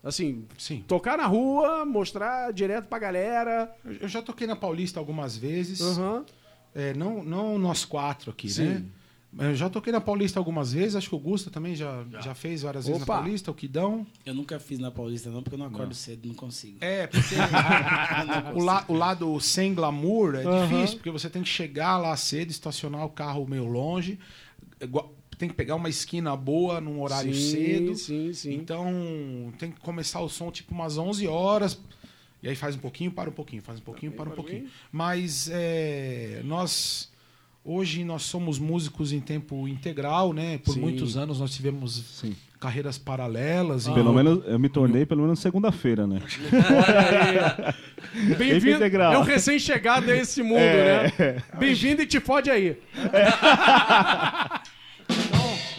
Speaker 2: Assim,
Speaker 1: Sim.
Speaker 2: tocar na rua, mostrar direto pra galera.
Speaker 1: Eu- já toquei na Paulista algumas vezes.
Speaker 2: Aham.
Speaker 1: É, não, não nós quatro aqui,
Speaker 2: Sim.
Speaker 1: né? Eu já toquei na Paulista algumas vezes, acho que o Gusta também já, já. fez várias vezes
Speaker 2: Opa.
Speaker 1: na Paulista, o Kidão.
Speaker 7: Eu nunca fiz na Paulista, não, porque eu não acordo cedo, não consigo.
Speaker 1: É, porque *laughs* o, la- o lado sem glamour é difícil, porque você tem que chegar lá cedo, estacionar o carro meio longe, tem que pegar uma esquina boa num horário
Speaker 2: Sim,
Speaker 1: cedo.
Speaker 2: Sim, sim.
Speaker 1: Então tem que começar o som tipo umas 11 horas. E aí faz um pouquinho, para um pouquinho, faz um pouquinho, para um
Speaker 2: para um
Speaker 1: pouquinho. Mas é, nós hoje nós somos músicos em tempo integral, né? Por
Speaker 2: Sim.
Speaker 1: muitos anos nós tivemos carreiras paralelas.
Speaker 4: Pelo menos eu me tornei pelo menos segunda-feira, né?
Speaker 2: Olha aí. *laughs* Bem-vindo.
Speaker 4: integral.
Speaker 2: É um recém-chegado a esse mundo,
Speaker 4: É.
Speaker 2: né? Bem-vindo e te fode aí. *laughs*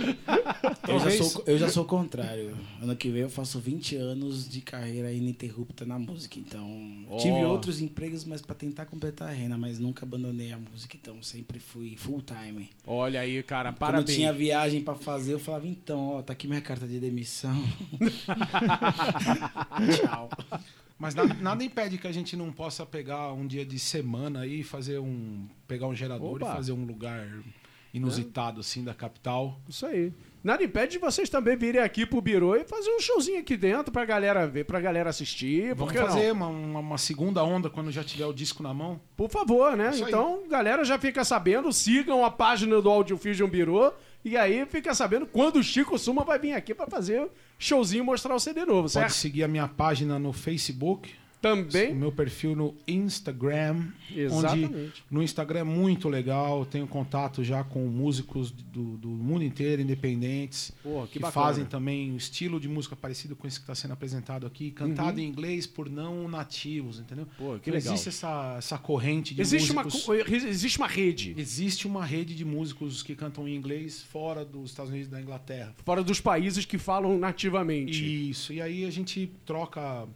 Speaker 2: *laughs*
Speaker 7: Eu já, sou, eu já sou o contrário. Ano que vem eu faço 20 anos de carreira ininterrupta na música. Então,
Speaker 2: Ó.
Speaker 7: tive outros empregos, mas para tentar completar a renda, mas nunca abandonei a música. Então, sempre fui full time.
Speaker 2: Olha aí, cara,
Speaker 7: Quando
Speaker 2: parabéns.
Speaker 7: tinha viagem para fazer, eu falava: então, ó, tá aqui minha carta de demissão. *laughs* Tchau.
Speaker 1: Mas nada, nada impede que a gente não possa pegar um dia de semana aí e fazer um. pegar um gerador
Speaker 2: Opa.
Speaker 1: e fazer um lugar inusitado assim da capital.
Speaker 2: Isso aí. Nada impede de vocês também virem aqui pro Biro e fazer um showzinho aqui dentro pra galera ver, pra galera assistir.
Speaker 1: Vamos fazer uma, uma- uma segunda onda quando já tiver o disco na mão.
Speaker 2: Por favor, né?
Speaker 1: Isso aí.
Speaker 2: Então, galera já fica sabendo, sigam a página do Audio Fusion Biro e aí fica sabendo quando o Chico Suma vai vir aqui pra fazer showzinho e mostrar o CD novo,
Speaker 1: Pode
Speaker 2: certo?
Speaker 1: seguir a minha página no Facebook, o
Speaker 2: Também.
Speaker 1: meu perfil no Instagram.
Speaker 2: Exatamente.
Speaker 1: Onde no Instagram é muito legal, tenho contato já com músicos do, do mundo inteiro, independentes,
Speaker 2: Porra, que
Speaker 1: que, fazem também um estilo de música parecido com esse que está sendo apresentado aqui, cantado em inglês por não nativos, entendeu?
Speaker 2: Pô, Uhum. que
Speaker 1: Então
Speaker 2: legal.
Speaker 1: Existe essa, essa corrente de
Speaker 2: Existe uma,
Speaker 1: músicos...
Speaker 2: co- existe uma rede
Speaker 1: Existe uma rede de músicos que cantam em inglês fora dos Estados Unidos e da Inglaterra.
Speaker 2: fora dos países que falam nativamente.
Speaker 1: Isso, e aí a gente troca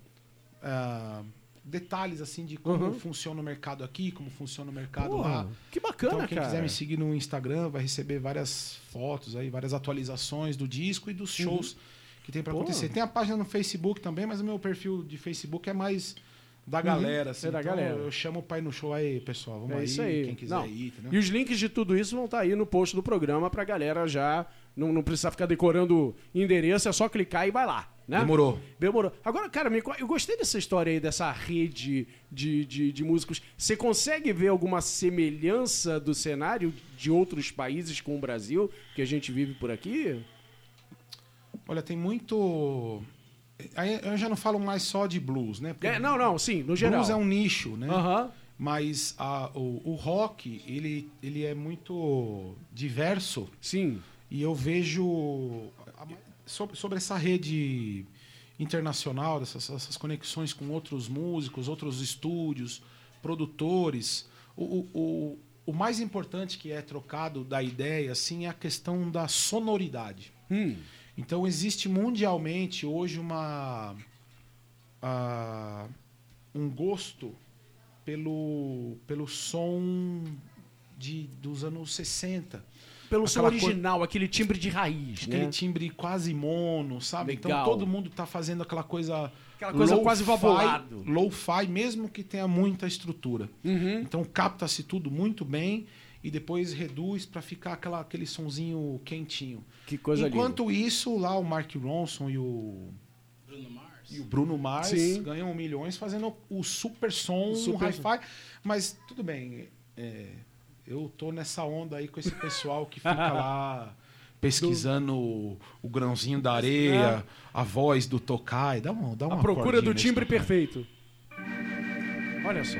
Speaker 1: ah, detalhes assim de como
Speaker 2: Uhum.
Speaker 1: funciona o mercado aqui, como funciona o mercado
Speaker 2: Porra,
Speaker 1: lá.
Speaker 2: que bacana,
Speaker 1: então, quem
Speaker 2: cara.
Speaker 1: quiser me seguir no Instagram vai receber várias fotos aí, várias atualizações do disco e dos shows que tem pra
Speaker 2: Uhum. Pô.
Speaker 1: acontecer. Tem a página no Facebook também, mas o meu perfil de Facebook é mais da galera, assim.
Speaker 2: é da
Speaker 1: Então,
Speaker 2: galera.
Speaker 1: Eu chamo o pai no show aí, pessoal. Vamos
Speaker 2: É
Speaker 1: aí,
Speaker 2: isso aí.
Speaker 1: quem quiser
Speaker 2: Não.
Speaker 1: ir, entendeu?
Speaker 2: E os links de tudo isso vão estar aí no post do programa pra galera já não, não precisar ficar decorando endereço, é só clicar e vai lá. Né?
Speaker 1: Demorou.
Speaker 2: Demorou. Agora, cara, eu gostei dessa história aí, dessa rede de, de, de músicos. Você consegue ver alguma semelhança do cenário de outros países com o Brasil que a gente vive por aqui?
Speaker 1: Olha, tem muito. Aí eu já não falo mais só de blues, né?
Speaker 2: É, não, não, sim, no geral.
Speaker 1: Blues é um nicho, né?
Speaker 2: Aham.
Speaker 1: Mas a- o, o rock, ele, ele é muito diverso
Speaker 2: Sim.
Speaker 1: e eu vejo sobre, sobre essa rede internacional, dessas essas conexões com outros músicos, outros estúdios, produtores. O, o, o, o mais importante que é trocado da ideia assim, é a questão da sonoridade.
Speaker 2: Hum.
Speaker 1: Então existe mundialmente hoje uma ah, um gosto pelo pelo som de, dos anos 60.
Speaker 2: Pelo som
Speaker 1: Aquela
Speaker 2: original, aquele timbre de raiz,
Speaker 1: Aquele
Speaker 2: né?
Speaker 1: timbre quase mono, sabe?
Speaker 2: Legal.
Speaker 1: Então todo mundo tá fazendo aquela coisa
Speaker 2: Aquela coisa
Speaker 1: low-fi-
Speaker 2: quase vabolado.
Speaker 1: Low-fi, mesmo que tenha muita estrutura.
Speaker 2: Uhum.
Speaker 1: Então capta-se tudo muito bem e depois reduz para ficar aquela, aquele sonzinho quentinho.
Speaker 2: Que coisa
Speaker 1: Enquanto isso, lá o Mark Ronson e o,
Speaker 7: Bruno Mars.
Speaker 1: e o Bruno Mars
Speaker 2: Sim.
Speaker 1: ganham milhões fazendo o super som,
Speaker 2: O
Speaker 1: o
Speaker 2: super
Speaker 1: hi-fi. Mas tudo bem, é, eu tô nessa onda aí com esse pessoal que fica lá *laughs* pesquisando o, o grãozinho da areia, a voz do Tokai. Dá uma, dá
Speaker 2: A
Speaker 1: uma
Speaker 2: procura
Speaker 1: cordinha
Speaker 2: do timbre perfeito. Olha só.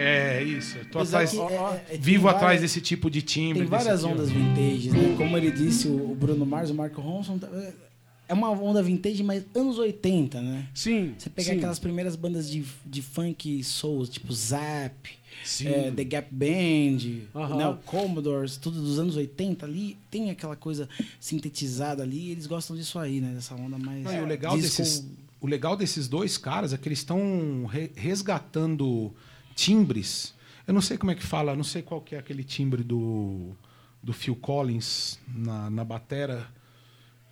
Speaker 1: É isso. Tô atrás,
Speaker 7: que, é- é-
Speaker 1: vivo
Speaker 7: várias-
Speaker 1: atrás desse tipo de timbre.
Speaker 7: Tem várias
Speaker 1: aqui, ó.
Speaker 7: ondas vintage, né? Como ele disse, o Bruno Mars, o Marco Ronson. tá- É uma onda vintage, mas anos 80, né?
Speaker 2: Sim.
Speaker 7: Você pega
Speaker 2: sim.
Speaker 7: aquelas primeiras bandas de, de funk souls, tipo Zap. É, The Gap Band,
Speaker 2: Aham.
Speaker 7: né, o Commodores, tudo dos anos 80 ali, tem aquela coisa sintetizada ali, e eles gostam disso aí, né? Dessa onda mais.
Speaker 1: Não, e o, legal
Speaker 7: disco-
Speaker 1: desses, o legal desses dois caras é que eles estão re- resgatando timbres. Eu não sei como é que fala, não sei qual que é aquele timbre do, do Phil Collins na, na batera.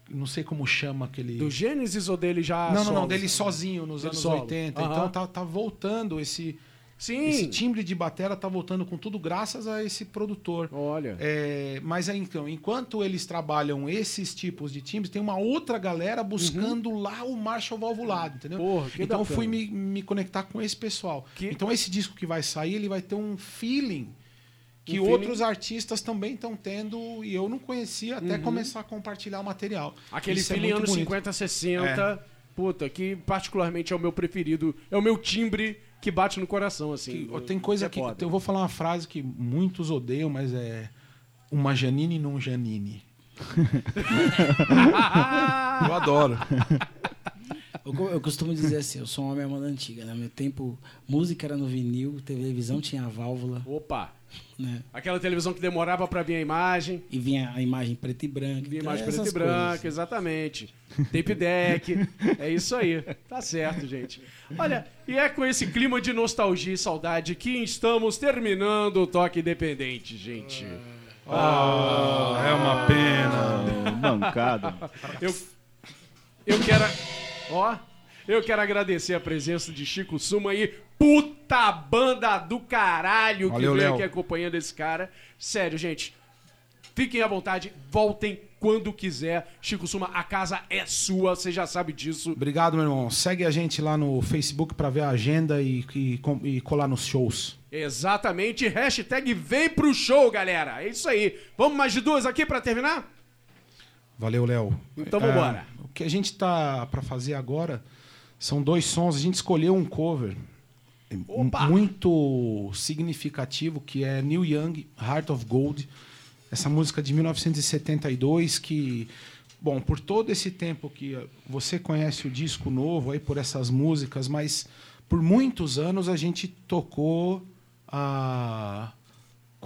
Speaker 1: Não sei como chama aquele.
Speaker 2: Do Gênesis ou dele já
Speaker 1: não, não,
Speaker 2: solo?
Speaker 1: não, dele sozinho nos
Speaker 2: Dele
Speaker 1: anos
Speaker 2: solo.
Speaker 1: 80.
Speaker 2: Aham.
Speaker 1: Então tá, tá voltando esse,
Speaker 2: Sim.
Speaker 1: esse timbre de batera, tá voltando com tudo graças a esse produtor.
Speaker 2: Olha.
Speaker 1: É, mas aí, então, enquanto eles trabalham esses tipos de timbres, tem uma outra galera buscando lá o Marshall valvulado, entendeu?
Speaker 2: Uhum. Porra, que
Speaker 1: então
Speaker 2: bacana.
Speaker 1: fui me, me conectar com esse pessoal.
Speaker 2: Que-
Speaker 1: Então esse disco que vai sair, ele vai ter um feeling que
Speaker 2: Um feeling.
Speaker 1: outros artistas também estão tendo e eu não conhecia até começar a compartilhar o material.
Speaker 2: Uhum. Aquele
Speaker 1: Isso é
Speaker 2: feeling
Speaker 1: muito
Speaker 2: anos
Speaker 1: bonito.
Speaker 2: 50, 60. Puta, que particularmente é o meu preferido. É o meu timbre que bate no coração, assim.
Speaker 1: Que- tem coisa
Speaker 2: é
Speaker 1: que. Eu vou falar uma frase que muitos odeiam, mas é. Uma Janine não Janine. *laughs* eu adoro.
Speaker 7: Eu, eu costumo dizer assim, eu sou um homem à moda antiga, né? Meu tempo, música era no vinil, televisão tinha a válvula,
Speaker 2: Opa!
Speaker 7: né?
Speaker 2: Aquela televisão que demorava pra vir a imagem.
Speaker 7: E vinha a imagem preta e branca.
Speaker 2: Vinha
Speaker 7: então,
Speaker 2: mais preto
Speaker 7: essas
Speaker 2: e branco,
Speaker 7: coisas.
Speaker 2: exatamente. Tape deck. É isso aí. Tá certo, gente. Olha, e é com esse clima de nostalgia e saudade que estamos terminando o Toque Independente, gente.
Speaker 1: Ah, é uma pena.
Speaker 4: Bancada.
Speaker 2: Eu, eu quero. Ó, eu quero agradecer a presença de Chico Suma aí. Puta banda do caralho que
Speaker 1: Valeu,
Speaker 2: veio
Speaker 1: Léo.
Speaker 2: aqui acompanhando esse cara. Sério, gente. Fiquem à vontade, voltem quando quiser. Chico Suma, a casa é sua, você já sabe disso.
Speaker 3: Obrigado, meu irmão. Segue a gente lá no Facebook pra ver a agenda e, e, e colar nos shows.
Speaker 2: Exatamente. Hashtag vem pro show, galera. É isso aí. Vamos mais de duas aqui pra terminar?
Speaker 3: Valeu, Léo.
Speaker 2: Então vambora.
Speaker 3: o que a gente tá pra fazer agora são dois sons. A gente escolheu um cover
Speaker 2: Opa!
Speaker 3: muito significativo que é Neil Young, Heart of Gold. Essa música de 1972 que, bom, por todo esse tempo que você conhece o disco novo aí por essas músicas, mas por muitos anos a gente tocou a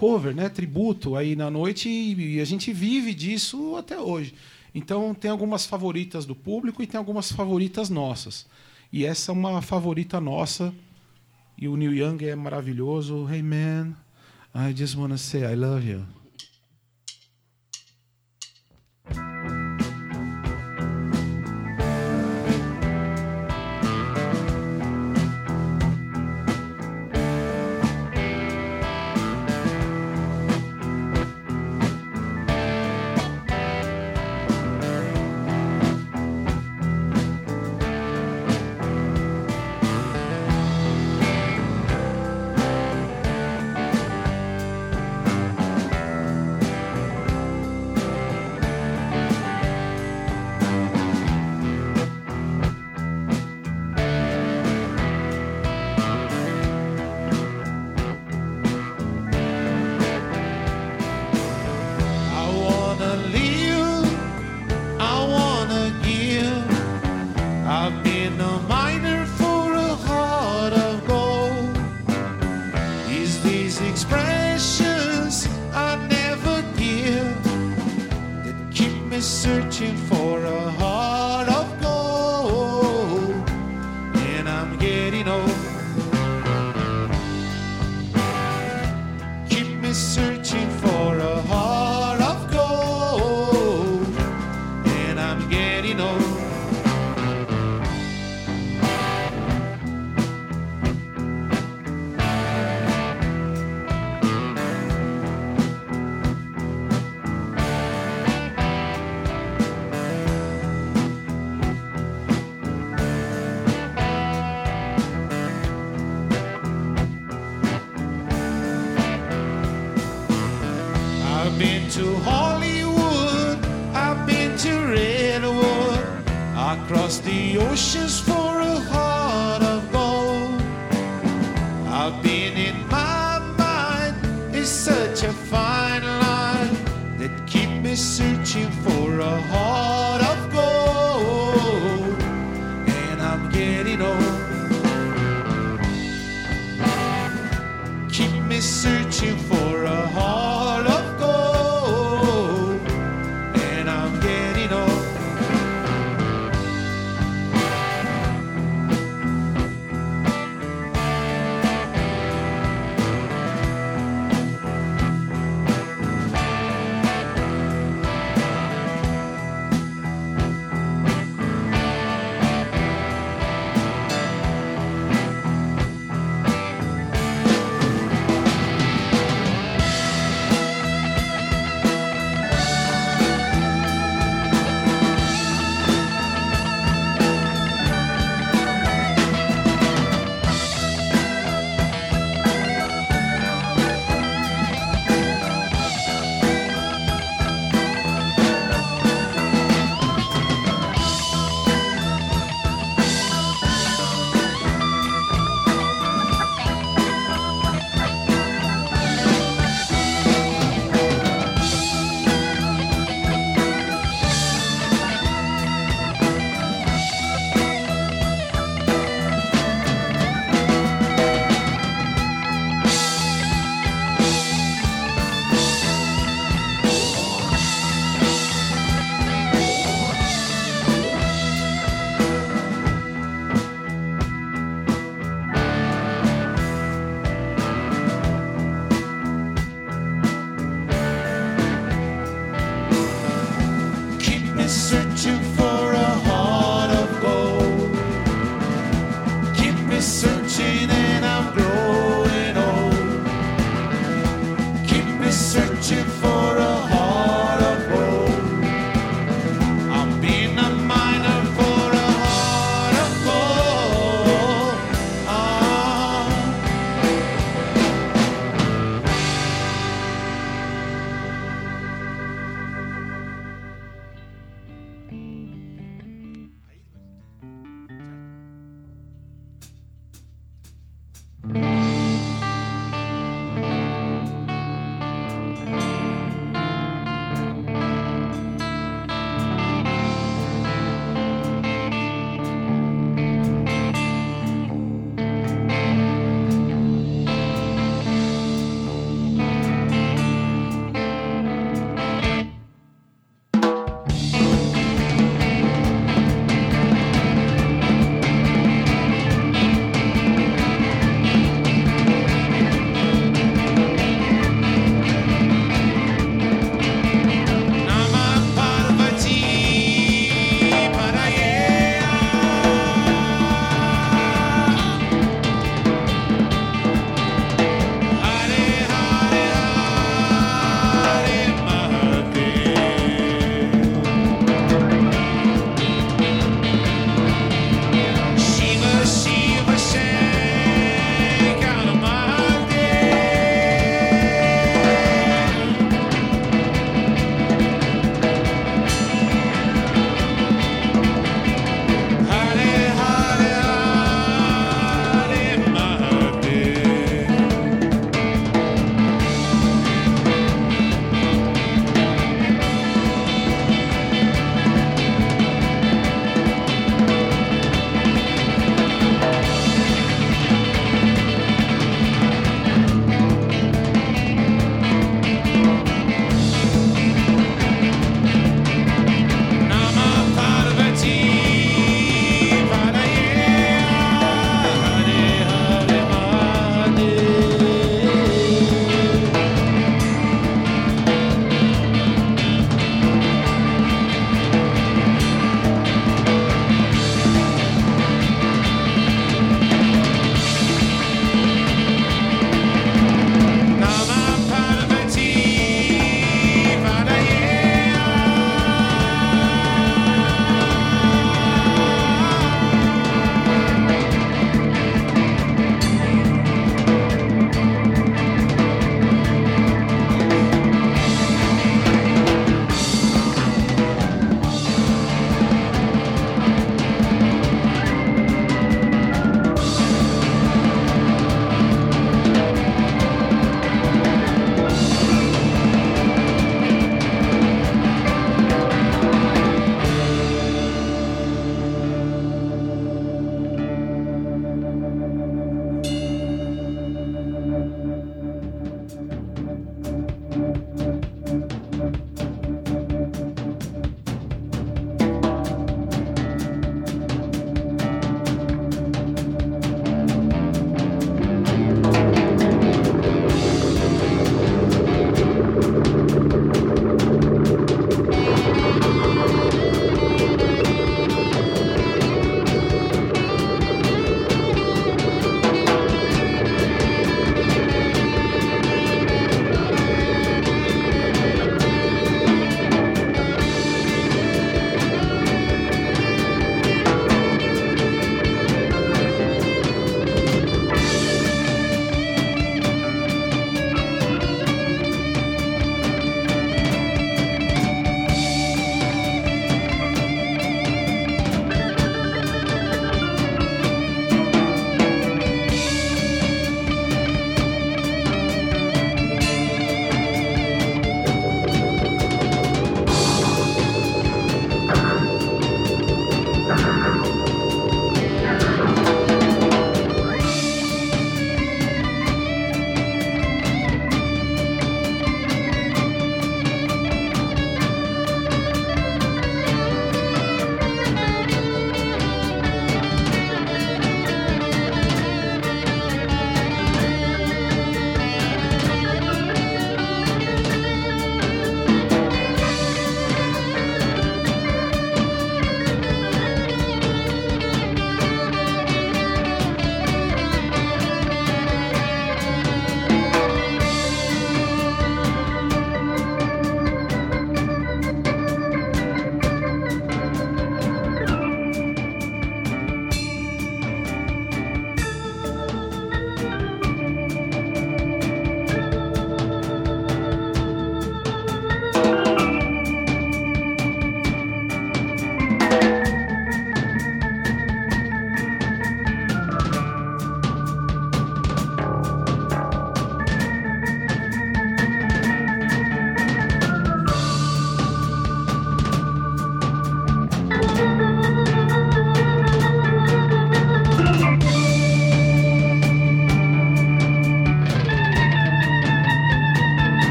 Speaker 3: cover, né, tributo aí na noite e, e a gente vive disso até hoje. Então tem algumas favoritas do público e tem algumas favoritas nossas. E essa é uma favorita nossa. E o Neil Young é maravilhoso. Hey man, I just wanna say I love you.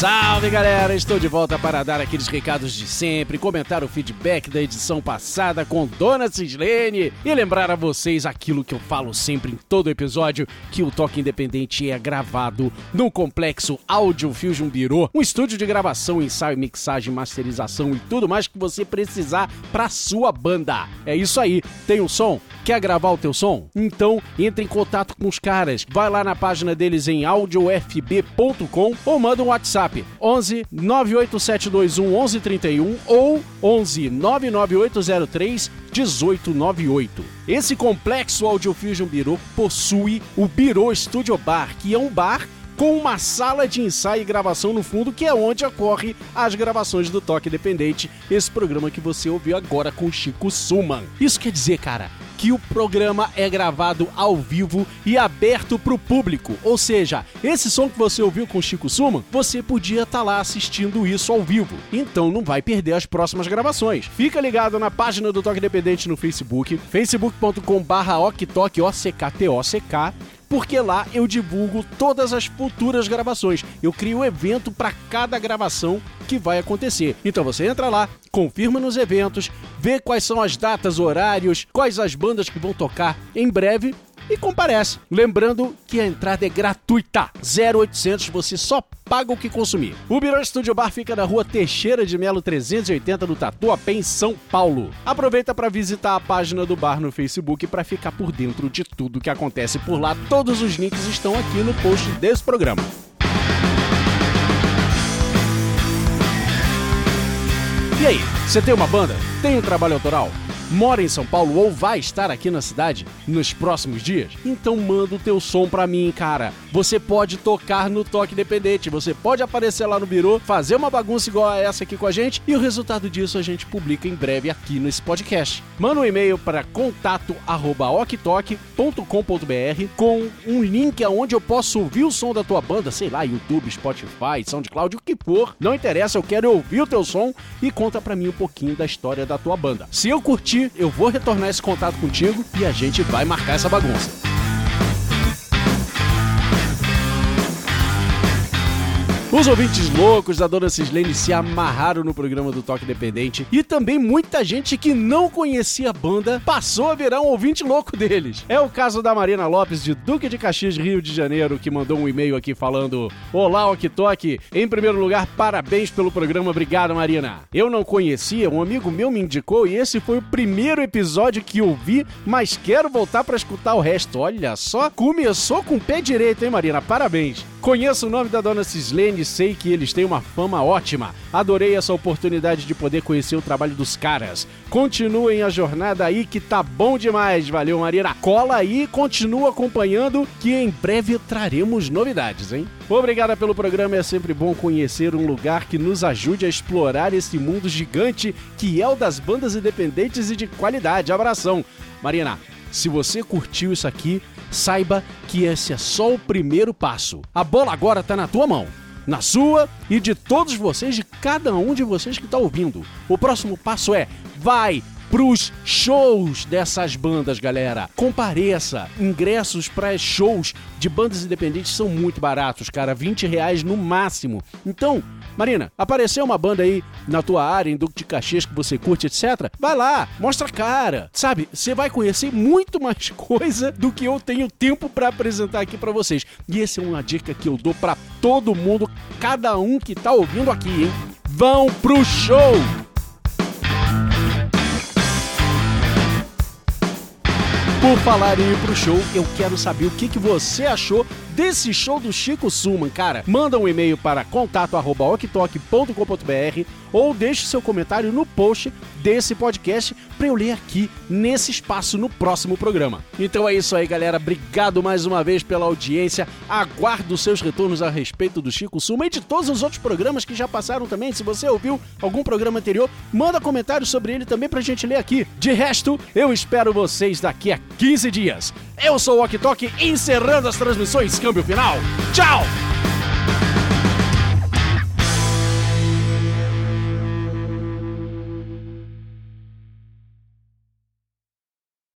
Speaker 2: Salve galera, estou de volta para dar aqueles recados de sempre, comentar o feedback da edição passada com Dona Cislene e lembrar a vocês aquilo que eu falo sempre em todo episódio, que o Toque Independente é gravado no Complexo Audio Fusion Bureau, um estúdio de gravação, ensaio, mixagem, masterização e tudo mais que você precisar para sua banda. É isso aí, tem um som? Quer gravar o teu som? Então entre em contato com os caras, vai lá na página deles em audiofb.com ou manda um WhatsApp 11 98721 1131 ou 11 99803 1898. Esse complexo Audiofusion Bureau possui o Bureau Studio Bar, que é um bar com uma sala de ensaio e gravação no fundo, que é onde ocorre as gravações do Toque Independente, esse programa que você ouviu agora com Chico Suman. Isso quer dizer, cara, que o programa é gravado ao vivo e aberto para o público. Ou seja, esse som que você ouviu com Chico Suman, você podia estar lá assistindo isso ao vivo. Então não vai perder as próximas gravações. Fica ligado na página do Toque Independente no Facebook, facebook.com/barra oktok, O-C-K-T-O-C-K porque lá eu divulgo todas as futuras gravações. Eu crio um evento para cada gravação que vai acontecer. Então você entra lá, confirma nos eventos, vê quais são as datas, horários, quais as bandas que vão tocar em breve e comparece. Lembrando que a entrada é gratuita. 0800 você só paga o que consumir. O Birô Studio Bar fica na rua Teixeira de Melo 380 no Tatuapé, em São Paulo. Aproveita para visitar a página do bar no Facebook para ficar por dentro de tudo que acontece por lá. Todos os links estão aqui no post desse programa. E aí, você tem uma banda? Tem um trabalho autoral? Mora em São Paulo ou vai estar aqui na cidade nos próximos dias? Então manda o teu som pra mim, cara. Você pode tocar no Toque Independente, você pode aparecer lá no Biro, fazer uma bagunça igual a essa aqui com a gente e o resultado disso a gente publica em breve aqui nesse podcast. Manda um e-mail para contato@oktok.com.br com um link aonde eu posso ouvir o som da tua banda, sei lá, YouTube, Spotify, SoundCloud, o que for. Não interessa, eu quero ouvir o teu som e conta pra mim um pouquinho da história da tua banda. Se eu curtir, eu vou retornar esse contato contigo e a gente vai marcar essa bagunça. Os ouvintes loucos da Dona Cislene se amarraram no programa do Toque Independente e também muita gente que não conhecia a banda passou a virar um ouvinte louco deles. É o caso da Marina Lopes de Duque de Caxias, Rio de Janeiro, que mandou um e-mail aqui falando: Olá, Ok Toque. Em primeiro lugar, parabéns pelo programa. Obrigado, Marina. Eu não conhecia, um amigo meu me indicou e esse foi o primeiro episódio que eu vi, mas quero voltar para escutar o resto. Olha só, começou com o pé direito, hein, Marina? Parabéns. Conheço o nome da dona Cislene sei que eles têm uma fama ótima. Adorei essa oportunidade de poder conhecer o trabalho dos caras. Continuem a jornada aí que tá bom demais. Valeu, Marina. Cola aí continua acompanhando que em breve traremos novidades, hein? Obrigada pelo programa. É sempre bom conhecer um lugar que nos ajude a explorar esse mundo gigante que é o das bandas independentes e de qualidade. Abração. Marina, se você curtiu isso aqui, saiba que esse é só o primeiro passo. A bola agora tá na tua mão. Na sua e de todos vocês, de cada um de vocês que está ouvindo. O próximo passo é: vai pros shows dessas bandas, galera. Compareça. Ingressos para shows de bandas independentes são muito baratos, cara. 20 reais no máximo. Então, Marina, apareceu uma banda aí na tua área, em Duque de Caxias, que você curte, etc. Vai lá, mostra a cara. Sabe, você vai conhecer muito mais *laughs* coisa do que eu tenho tempo para apresentar aqui para vocês. E essa é uma dica que eu dou para todo mundo, cada um que tá ouvindo aqui, hein? Vão pro show! Por falar em ir pro show, eu quero saber o que, que você achou desse show do Chico Suman, cara. Manda um e-mail para contato@oktok.com.br ou deixe seu comentário no post desse podcast para eu ler aqui nesse espaço no próximo programa. Então é isso aí, galera. Obrigado mais uma vez pela audiência. Aguardo seus retornos a respeito do Chico Suma e de todos os outros programas que já passaram também. Se você ouviu algum programa anterior, manda comentários sobre ele também pra gente ler aqui. De resto, eu espero vocês daqui a 15 dias. Eu sou o Ok Tok, encerrando as transmissões. Câmbio final. Tchau!